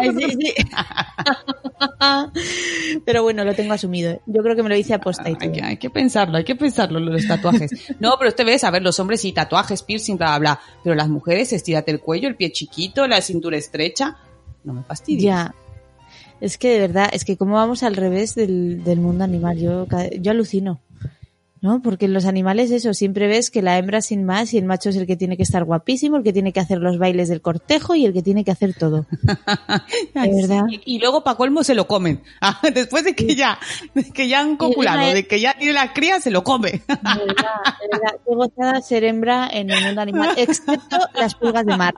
Speaker 1: Sí, sí. Pero bueno, lo tengo asumido. Yo creo que me lo hice aposta y
Speaker 2: Hay que, hay que pensarlo, hay que pensarlo, los tatuajes. No, pero usted ves, a ver, los hombres sí, tatuajes, piercing, bla, bla, bla. Pero las mujeres, estírate el cuello, el pie chiquito, la cintura estrecha. No me fastidies.
Speaker 1: Ya. Es que de verdad, es que como vamos al revés del, del mundo animal, yo, yo alucino. ¿No? Porque en los animales eso, siempre ves que la hembra sin más y el macho es el que tiene que estar guapísimo, el que tiene que hacer los bailes del cortejo y el que tiene que hacer todo.
Speaker 2: Ay,
Speaker 1: de verdad.
Speaker 2: sí. Y, luego, para colmo, se lo comen. Ah, Después de que ya, de que ya han copulado, de que ya tiene la cría, se lo come.
Speaker 1: De verdad, de verdad, qué gozada ser hembra en el mundo animal, excepto las pulgas de mar.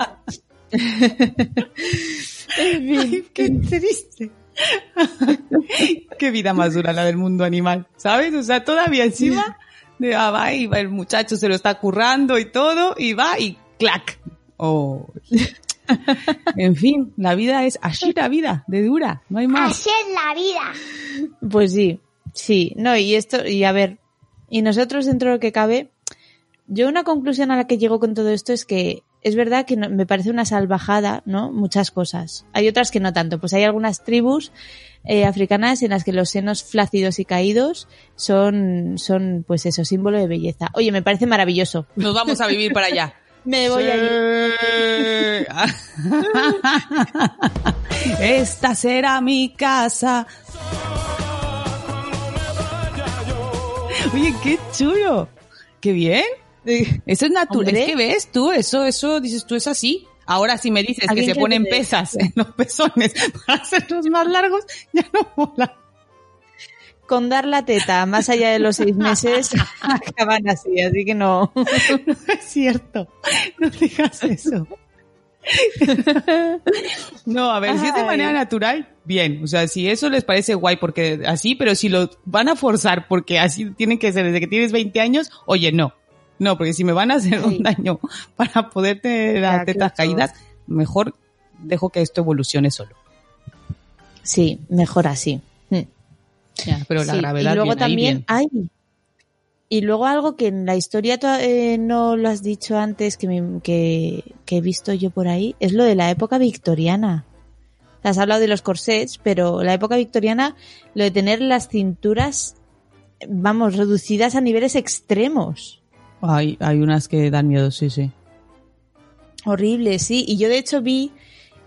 Speaker 2: Ay, qué triste. qué vida más dura la del mundo animal, ¿sabes? O sea, todavía encima de ah, va y va el muchacho se lo está currando y todo y va y clac. Oh. en fin, la vida es así la vida, de dura, no hay más.
Speaker 3: Así es la vida.
Speaker 1: Pues sí, sí, no, y esto, y a ver, y nosotros dentro de lo que cabe, yo una conclusión a la que llego con todo esto es que es verdad que no- me parece una salvajada, ¿no? Muchas cosas. Hay otras que no tanto. Pues hay algunas tribus eh, africanas en las que los senos flácidos y caídos son, son, pues eso, símbolo de belleza. Oye, me parece maravilloso.
Speaker 2: Nos vamos a vivir para allá.
Speaker 1: Me voy a ir.
Speaker 2: Esta será mi casa. Oye, qué chulo. Qué bien. Eso es natural. Es que ves tú, eso, eso, dices tú, es así. Ahora si me dices que se ponen pesas en los pezones para hacerlos más largos, ya no mola.
Speaker 1: Con dar la teta más allá de los seis meses acaban así, así que no.
Speaker 2: No es cierto. No digas eso. No, a ver, si es de
Speaker 1: Ay.
Speaker 2: manera natural, bien. O sea, si eso les parece guay porque así, pero si lo van a forzar porque así tienen que ser desde que tienes 20 años, oye, no. No, porque si me van a hacer
Speaker 1: Sí.
Speaker 2: un daño para poder tener
Speaker 1: Ya,
Speaker 2: las tetas
Speaker 1: claro.
Speaker 2: caídas, mejor dejo que esto evolucione solo.
Speaker 1: Sí, mejor así. Mm.
Speaker 2: Ya, pero la
Speaker 1: Sí,
Speaker 2: gravedad
Speaker 1: y luego
Speaker 2: bien,
Speaker 1: también hay y luego algo que en la historia to- eh, no lo has dicho antes que, me- que, que he visto yo por ahí es lo de la época victoriana has hablado de los corsets pero la época victoriana lo de tener las cinturas vamos reducidas a niveles extremos
Speaker 2: Hay, hay unas que dan miedo, sí, sí.
Speaker 1: Horrible, sí. Y yo de hecho vi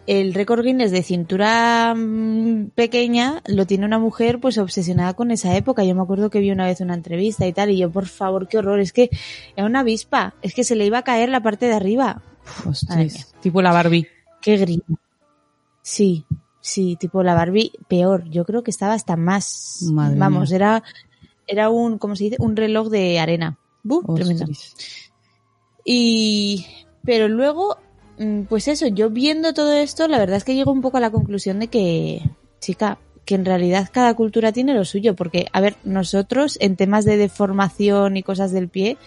Speaker 1: el récord Guinness de cintura mm, pequeña, lo tiene una mujer pues obsesionada con esa época. Yo me acuerdo que vi una vez una entrevista y tal, y yo, por favor, qué horror. Es que era una avispa, es que se le iba a caer la parte de arriba. Mía.
Speaker 2: tipo la Barbie.
Speaker 1: Qué grima. Sí, sí, tipo la Barbie, peor. Yo creo que estaba hasta más.
Speaker 2: Madre
Speaker 1: Vamos,
Speaker 2: mía.
Speaker 1: era, era un, ¿cómo se dice? Un reloj de arena. Tremendo. Y, pero luego, mm, pues eso, yo viendo todo esto, la verdad es que llego un poco a la conclusión de que, chica, que en realidad cada cultura tiene lo suyo, porque, a ver, nosotros en temas de deformación y cosas del pie,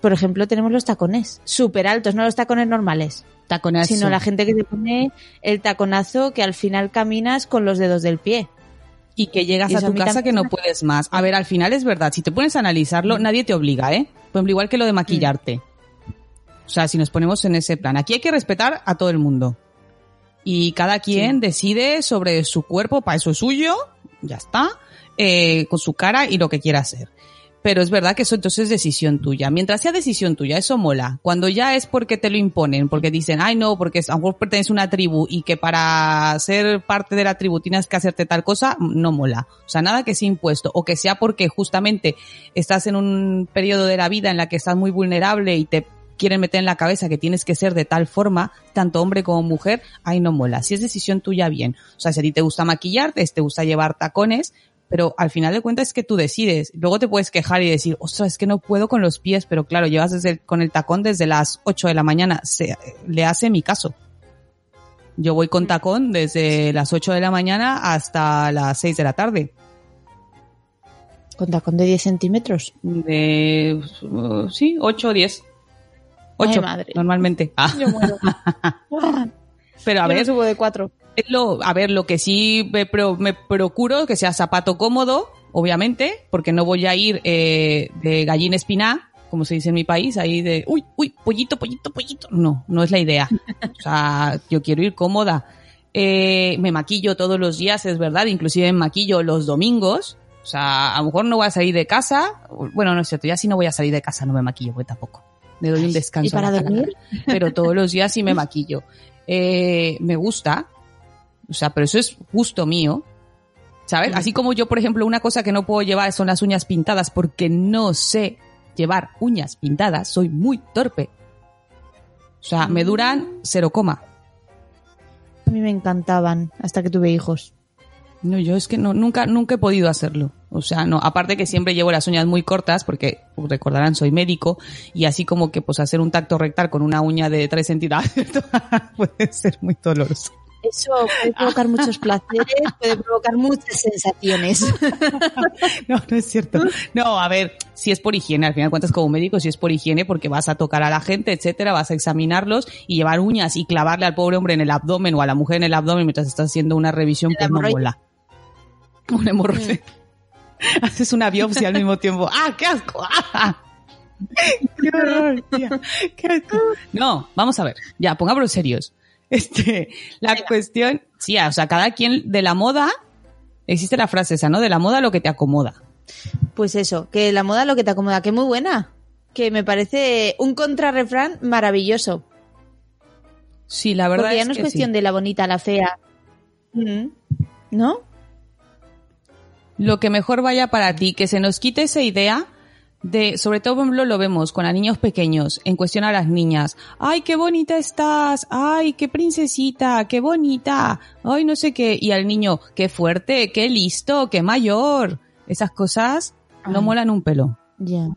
Speaker 1: por ejemplo, tenemos los tacones súper altos, no los tacones normales,
Speaker 2: Taconazo.
Speaker 1: sino la gente que se pone el taconazo que al final caminas con los dedos del pie.
Speaker 2: Y que llegas
Speaker 1: Y
Speaker 2: a tu casa que no puedes más. A ver, al final es verdad. Si te pones a analizarlo, nadie te obliga, ¿eh? Por ejemplo, igual que lo de maquillarte. O sea, si nos ponemos en ese plan. Aquí hay que respetar a todo el mundo. Y cada quien decide sobre su cuerpo, para eso es suyo, ya está, eh, con su cara y lo que quiera hacer. Pero es verdad que eso entonces es decisión tuya. Mientras sea decisión tuya, eso mola. Cuando ya es porque te lo imponen, porque dicen, ay no, porque a lo mejor perteneces a una tribu y que para ser parte de la tribu tienes que hacerte tal cosa, no mola. O sea, nada que sea impuesto. O que sea porque justamente estás en un periodo de la vida en la que estás muy vulnerable y te quieren meter en la cabeza que tienes que ser de tal forma, tanto hombre como mujer, ahí no mola. Si es decisión tuya, bien. O sea, si a ti te gusta maquillarte, te gusta llevar tacones, pero al final de cuentas es que tú decides. Luego te puedes quejar y decir, ostras, es que no puedo con los pies, pero claro, llevas desde con el tacón desde las 8 de la mañana. Se, le hace mi caso. Yo voy con tacón desde las 8 de la mañana hasta las 6 de la tarde.
Speaker 1: Con tacón de 10 centímetros.
Speaker 2: De, uh, sí, 8 o 10. 8,
Speaker 1: madre.
Speaker 2: normalmente. Ah,
Speaker 1: Yo muero.
Speaker 2: pero a
Speaker 1: Yo no
Speaker 2: ver,
Speaker 1: subo de 4.
Speaker 2: Es lo, a ver, lo que sí me, pro- me procuro que sea zapato cómodo, obviamente, porque no voy a ir eh, de gallina espiná, como se dice en mi país, ahí de, uy, uy, pollito, pollito, pollito. No, no es la idea. O sea, yo quiero ir cómoda. Eh, me maquillo todos los días, es verdad, inclusive me maquillo los domingos. O sea, a lo mejor no voy a salir de casa. Bueno, no es cierto, ya si no voy a salir de casa no me maquillo, pues tampoco. Le doy un descanso.
Speaker 1: ¿Y para
Speaker 2: cara.
Speaker 1: dormir?
Speaker 2: Pero todos los días sí me maquillo. Eh, me gusta. O sea, pero eso es gusto mío. ¿Sabes? Así como yo, por ejemplo, una cosa que no puedo llevar son las uñas pintadas porque no sé llevar uñas pintadas. Soy muy torpe. O sea, me duran cero coma.
Speaker 1: A mí me encantaban hasta que tuve hijos.
Speaker 2: No, yo es que no, nunca, nunca he podido hacerlo. O sea, no, aparte que siempre llevo las uñas muy cortas, porque pues, recordarán, soy médico, y así como que pues hacer un tacto rectal con una uña de 3 centímetros puede ser muy doloroso.
Speaker 1: Eso puede provocar muchos placeres, puede provocar muchas sensaciones.
Speaker 2: No, no es cierto. No, a ver, si es por higiene, al final cuentas como médico, si es por higiene, porque vas a tocar a la gente, etcétera, vas a examinarlos y llevar uñas y clavarle al pobre hombre en el abdomen o a la mujer en el abdomen mientras estás haciendo una revisión, pues no mola. Un hemorroide. Haces una biopsia al mismo tiempo. ¡Ah, qué asco! ¡Ah! ¡Qué horror, tía! ¡Qué asco! No, vamos a ver. Ya, pongámonos serios. Este, la cuestión, sí, o sea, cada quien de la moda, existe la frase esa, ¿no? De la moda lo que te acomoda.
Speaker 1: Pues eso, que la moda lo que te acomoda, que muy buena. Que me parece un contrarrefrán maravilloso.
Speaker 2: Sí, la verdad
Speaker 1: Porque ya
Speaker 2: es
Speaker 1: no es
Speaker 2: que
Speaker 1: cuestión
Speaker 2: sí.
Speaker 1: de la bonita, la fea. Mm. ¿No?
Speaker 2: Lo que mejor vaya para ti, que se nos quite esa idea de, sobre todo, por ejemplo, lo vemos con los niños pequeños, en cuestión a las niñas. Ay, qué bonita estás. Ay, qué princesita, qué bonita. Ay, no sé qué. Y al niño, qué fuerte, qué listo, qué mayor. Esas cosas no
Speaker 1: Ay.
Speaker 2: molan un pelo.
Speaker 1: Ya.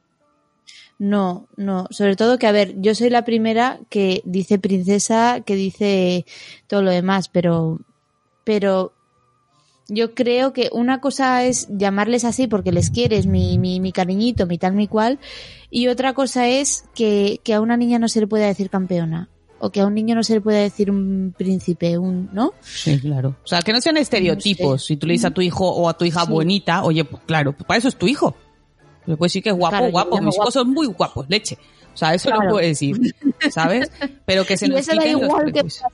Speaker 1: No, no. Sobre todo que, a ver, yo soy la primera que dice princesa, que dice todo lo demás, pero, pero yo creo que una cosa es llamarles así porque les quieres, mi, mi, mi cariñito, mi tal, mi cual, y otra cosa es que, que a una niña no se le pueda decir campeona. O que a un niño no se le pueda decir un príncipe, un, ¿no?
Speaker 2: Sí, claro. O sea, que no sean estereotipos. Si tú le dices a tu hijo o a tu hija
Speaker 1: Sí.
Speaker 2: bonita, oye, pues claro, pues para eso es tu hijo. Le puedes decir que es guapo,
Speaker 1: Claro,
Speaker 2: guapo. Mis hijos
Speaker 1: guapo.
Speaker 2: son muy guapos, leche. O sea, eso lo
Speaker 1: Claro.
Speaker 2: puedes decir, ¿sabes? Pero que se
Speaker 1: Y
Speaker 2: nos
Speaker 1: eso da
Speaker 2: los
Speaker 1: igual que sea.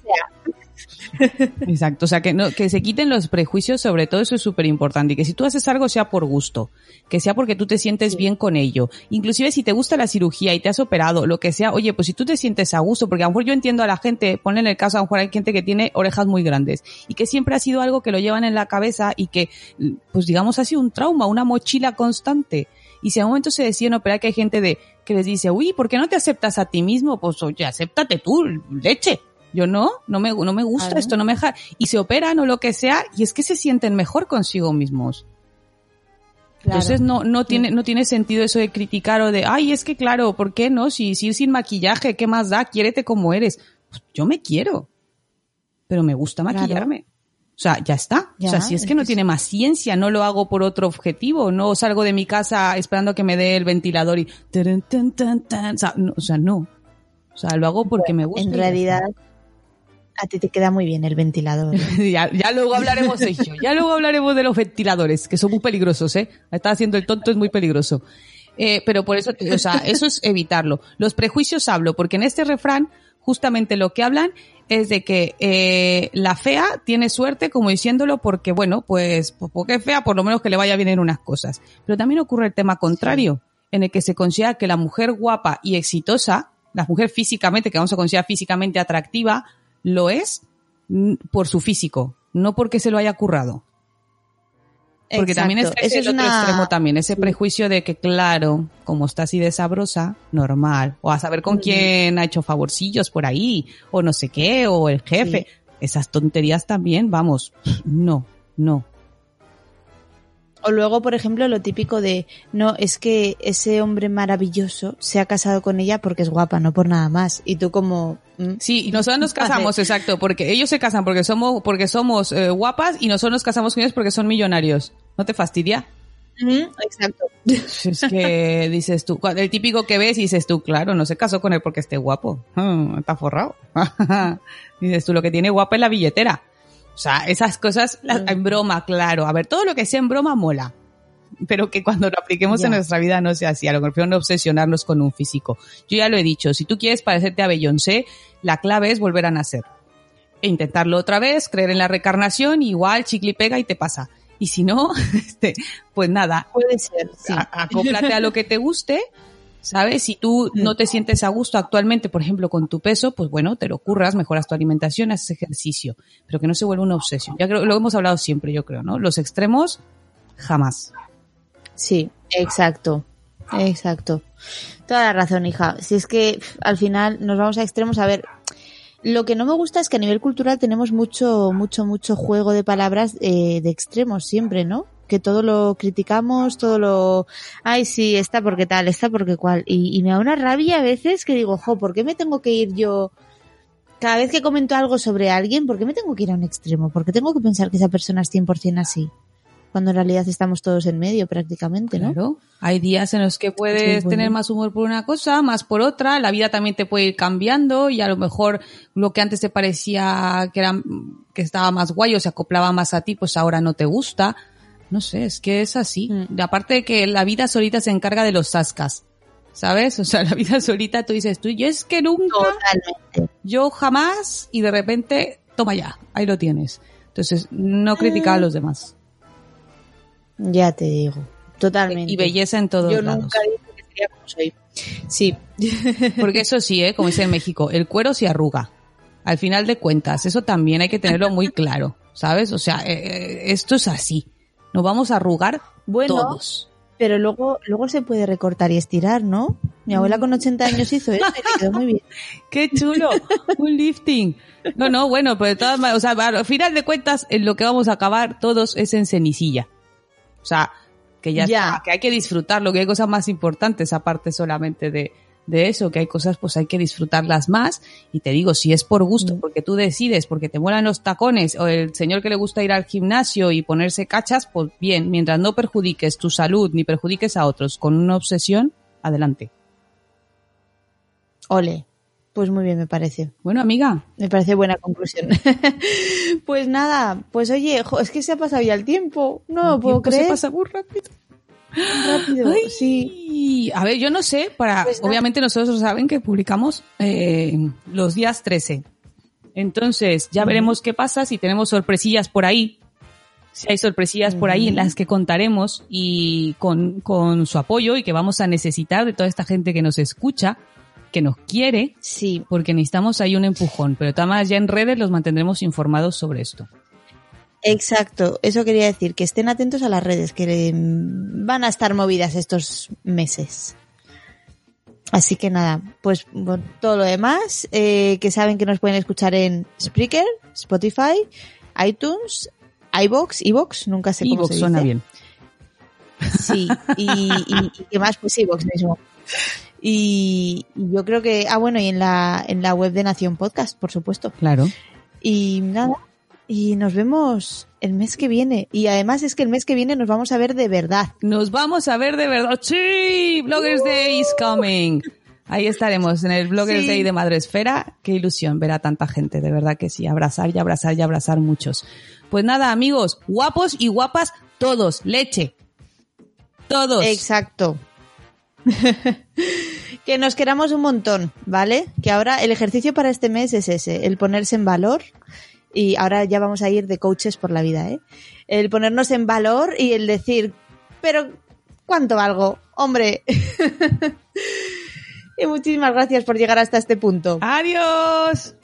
Speaker 2: Exacto, o sea, que, no, que se quiten los prejuicios, sobre todo eso es súper importante. Y que si tú haces algo sea por gusto, que sea porque tú te sientes bien con ello. Inclusive si te gusta la cirugía y te has operado, lo que sea, oye, pues si tú te sientes a gusto, porque a lo mejor yo entiendo a la gente, ponle en el caso, a lo mejor hay gente que tiene orejas muy grandes y que siempre ha sido algo que lo llevan en la cabeza y que, pues digamos, ha sido un trauma, una mochila constante. Y si a un momento se deciden operar, que hay gente de, que les dice, uy, ¿por qué no te aceptas a ti mismo? Pues oye, acéptate tú, leche. Yo no, no me, no me gusta esto, no me deja. Y se operan o lo que sea, y es que se sienten mejor consigo mismos.
Speaker 1: Claro.
Speaker 2: Entonces no, no tiene, no tiene sentido eso de criticar o de, ay, es que claro, ¿por qué no? Si, si ir sin maquillaje, ¿qué más da? Quiérete como eres. Pues yo me quiero. Pero me gusta
Speaker 1: Claro.
Speaker 2: maquillarme. O sea, ya está. o
Speaker 1: Ya,
Speaker 2: sea, si es
Speaker 1: es
Speaker 2: que no
Speaker 1: que
Speaker 2: tiene más ciencia, no lo hago por otro objetivo, no salgo de mi casa esperando a que me dé el ventilador y. O sea, no, o sea, no. O sea, lo hago porque me gusta.
Speaker 1: En realidad, a ti te queda muy bien el ventilador.
Speaker 2: ya, ya luego hablaremos de ello. Ya luego hablaremos de los ventiladores, que son muy peligrosos, ¿eh? Está haciendo el tonto, es muy peligroso. Eh, pero por eso, o sea, eso es evitarlo. Los prejuicios hablo, porque en este refrán, justamente lo que hablan es de que eh, la fea tiene suerte, como diciéndolo, porque bueno, pues, porque es fea, por lo menos que le vaya bien en unas cosas. Pero también ocurre el tema contrario, en el que se considera que la mujer guapa y exitosa, la mujer físicamente, que vamos a considerar físicamente atractiva, lo es mm, por su físico, no porque se lo haya currado. Porque también
Speaker 1: Exacto. Eso es
Speaker 2: otro
Speaker 1: una-
Speaker 2: extremo también, ese prejuicio de que, claro, como está así de sabrosa, normal. O a saber con quién ha hecho favorcillos por ahí, o no sé qué, o el jefe. Esas tonterías también, vamos, no, no.
Speaker 1: O luego, por ejemplo, lo típico de, no, es que ese hombre maravilloso se ha casado con ella porque es guapa, no por nada más. Y tú como... mm,
Speaker 2: Sí, y nosotros nos casamos, exacto, porque ellos se casan porque somos, porque somos eh, guapas y nosotros nos casamos con ellos porque son millonarios. ¿No te fastidia?
Speaker 1: mm, Exacto.
Speaker 2: Es que dices tú, el típico que ves y dices tú, claro, no se casó con él porque esté guapo. Ah, está forrado. dices tú, lo que tiene guapa es la billetera. O sea, esas cosas las- en broma, claro. A ver, todo lo que sea en broma mola. Pero que cuando lo apliquemos
Speaker 1: Ya.
Speaker 2: en nuestra vida no sea así. A lo mejor no obsesionarnos con un físico. Yo ya lo he dicho. Si tú quieres parecerte a Beyoncé, la clave es volver a nacer. E intentarlo otra vez, creer en la reencarnación, igual chicle y pega y te pasa. Y si no, este, pues nada,
Speaker 1: Puede ser, sí.
Speaker 2: a- acóplate a lo que te guste, ¿sabes? Si tú no te sientes a gusto actualmente, por ejemplo, con tu peso, pues bueno, te lo curras, mejoras tu alimentación, haces ejercicio, pero que no se vuelva una obsesión. Ya creo, lo hemos hablado siempre, yo creo, ¿no? Los extremos, jamás.
Speaker 1: Sí, exacto. Exacto. Toda la razón, hija. Si es que al final nos vamos a extremos. A ver, lo que no me gusta es que a nivel cultural tenemos mucho, mucho, mucho juego de palabras eh, de extremos siempre, ¿no? Que todo lo criticamos, todo lo... Ay, sí, está porque tal, está porque cual. Y, y me da una rabia a veces que digo, jo, ¿por qué me tengo que ir yo... Cada vez que comento algo sobre alguien, ¿por qué me tengo que ir a un extremo? ¿Por qué tengo que pensar que esa persona es 100% así? Cuando en realidad estamos todos en medio prácticamente, ¿no?
Speaker 2: Claro. Hay días en los que puedes
Speaker 1: Sí, bueno.
Speaker 2: tener más humor por una cosa, más por otra. La vida también te puede ir cambiando y a lo mejor lo que antes te parecía que era, que estaba más guay o se acoplaba más a ti, pues ahora no te gusta. No sé, es que es así.
Speaker 1: Mm.
Speaker 2: Aparte de que la vida solita se encarga de los sascas. ¿Sabes? O sea, la vida solita tú dices, tú, yo es que nunca,
Speaker 1: Totalmente.
Speaker 2: yo jamás, y de repente, toma ya, ahí lo tienes. Entonces, no criticar a los demás.
Speaker 1: Ya te digo. Totalmente.
Speaker 2: Y belleza en todos
Speaker 1: Yo
Speaker 2: lados.
Speaker 1: nunca dije que sería como soy. Sí.
Speaker 2: Porque eso sí, ¿eh? como dice en México, el cuero se arruga. Al final de cuentas, eso también hay que tenerlo muy claro, ¿sabes? O sea, eh, eh, esto es así. Nos vamos a arrugar
Speaker 1: Bueno,
Speaker 2: todos.
Speaker 1: pero luego, luego se puede recortar y estirar, ¿no? Mi abuela con 80 años hizo eso y le quedó muy bien.
Speaker 2: ¡Qué chulo! Un lifting. No, no, bueno, pero de todas maneras, o sea, al final de cuentas, en lo que vamos a acabar todos es en cenicilla. O sea, que ya,
Speaker 1: Ya.
Speaker 2: está, que hay que disfrutarlo, que hay cosas más importantes aparte solamente de, de eso, que hay cosas pues hay que disfrutarlas más. Y te digo, si es por gusto,
Speaker 1: Mm.
Speaker 2: porque tú decides, porque te molan los tacones, o el señor que le gusta ir al gimnasio y ponerse cachas, pues bien, mientras no perjudiques tu salud ni perjudiques a otros con una obsesión, adelante.
Speaker 1: Ole. Pues muy bien, me parece.
Speaker 2: Bueno, amiga,
Speaker 1: Me parece buena conclusión. pues nada, pues oye, jo, es que se ha pasado ya el tiempo. No lo puedo
Speaker 2: tiempo se
Speaker 1: creer.
Speaker 2: pasa muy rápido.
Speaker 1: rápido.
Speaker 2: Ay,
Speaker 1: Sí.
Speaker 2: A ver, yo no sé, para,
Speaker 1: Pues
Speaker 2: obviamente nosotros saben que publicamos eh, los días 13. Entonces, ya veremos qué pasa, si tenemos sorpresillas por ahí. Si hay sorpresillas por ahí en las que contaremos y con, con su apoyo y que vamos a necesitar de toda esta gente que nos escucha, que nos quiere,
Speaker 1: Sí.
Speaker 2: porque necesitamos ahí un empujón. Pero maneras, ya en redes los mantendremos informados sobre esto.
Speaker 1: Exacto, eso quería decir, que estén atentos a las redes, que mm, van a estar movidas estos meses. Así que nada, pues bueno, todo lo demás, eh, que saben que nos pueden escuchar en Spreaker, Spotify, iTunes, iBox, iBox, nunca sé cómo se dice.
Speaker 2: suena bien.
Speaker 1: Sí, y, y, y qué más, pues iBox mismo. Y, y yo creo que, ah bueno, y en la, en la web de Nación Podcast, por supuesto.
Speaker 2: Claro.
Speaker 1: Y nada, y nos vemos el mes que viene. Y además es que el mes que viene nos vamos a ver de verdad.
Speaker 2: Nos vamos a ver de verdad. Sí, Bloggers Day is coming. Ahí estaremos en el Bloggers
Speaker 1: Sí.
Speaker 2: Day de Madresfera. Qué ilusión ver a tanta gente, de verdad que sí. Abrazar y abrazar y abrazar muchos. Pues nada, amigos, guapos y guapas todos. Leche. Todos.
Speaker 1: Exacto. que nos queramos un montón, ¿vale? Que ahora el ejercicio para este mes es ese, el ponerse en valor. Y ahora ya vamos a ir de coaches por la vida, ¿eh? El ponernos en valor y el decir, pero ¿cuánto valgo? Hombre. y muchísimas gracias por llegar hasta este punto.
Speaker 2: Adiós.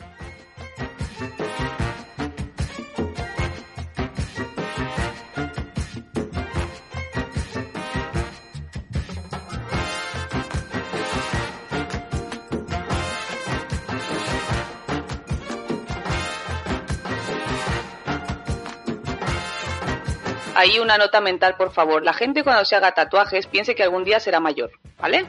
Speaker 2: Ahí una nota mental, por favor. La gente cuando se haga tatuajes piense que algún día será mayor, ¿vale?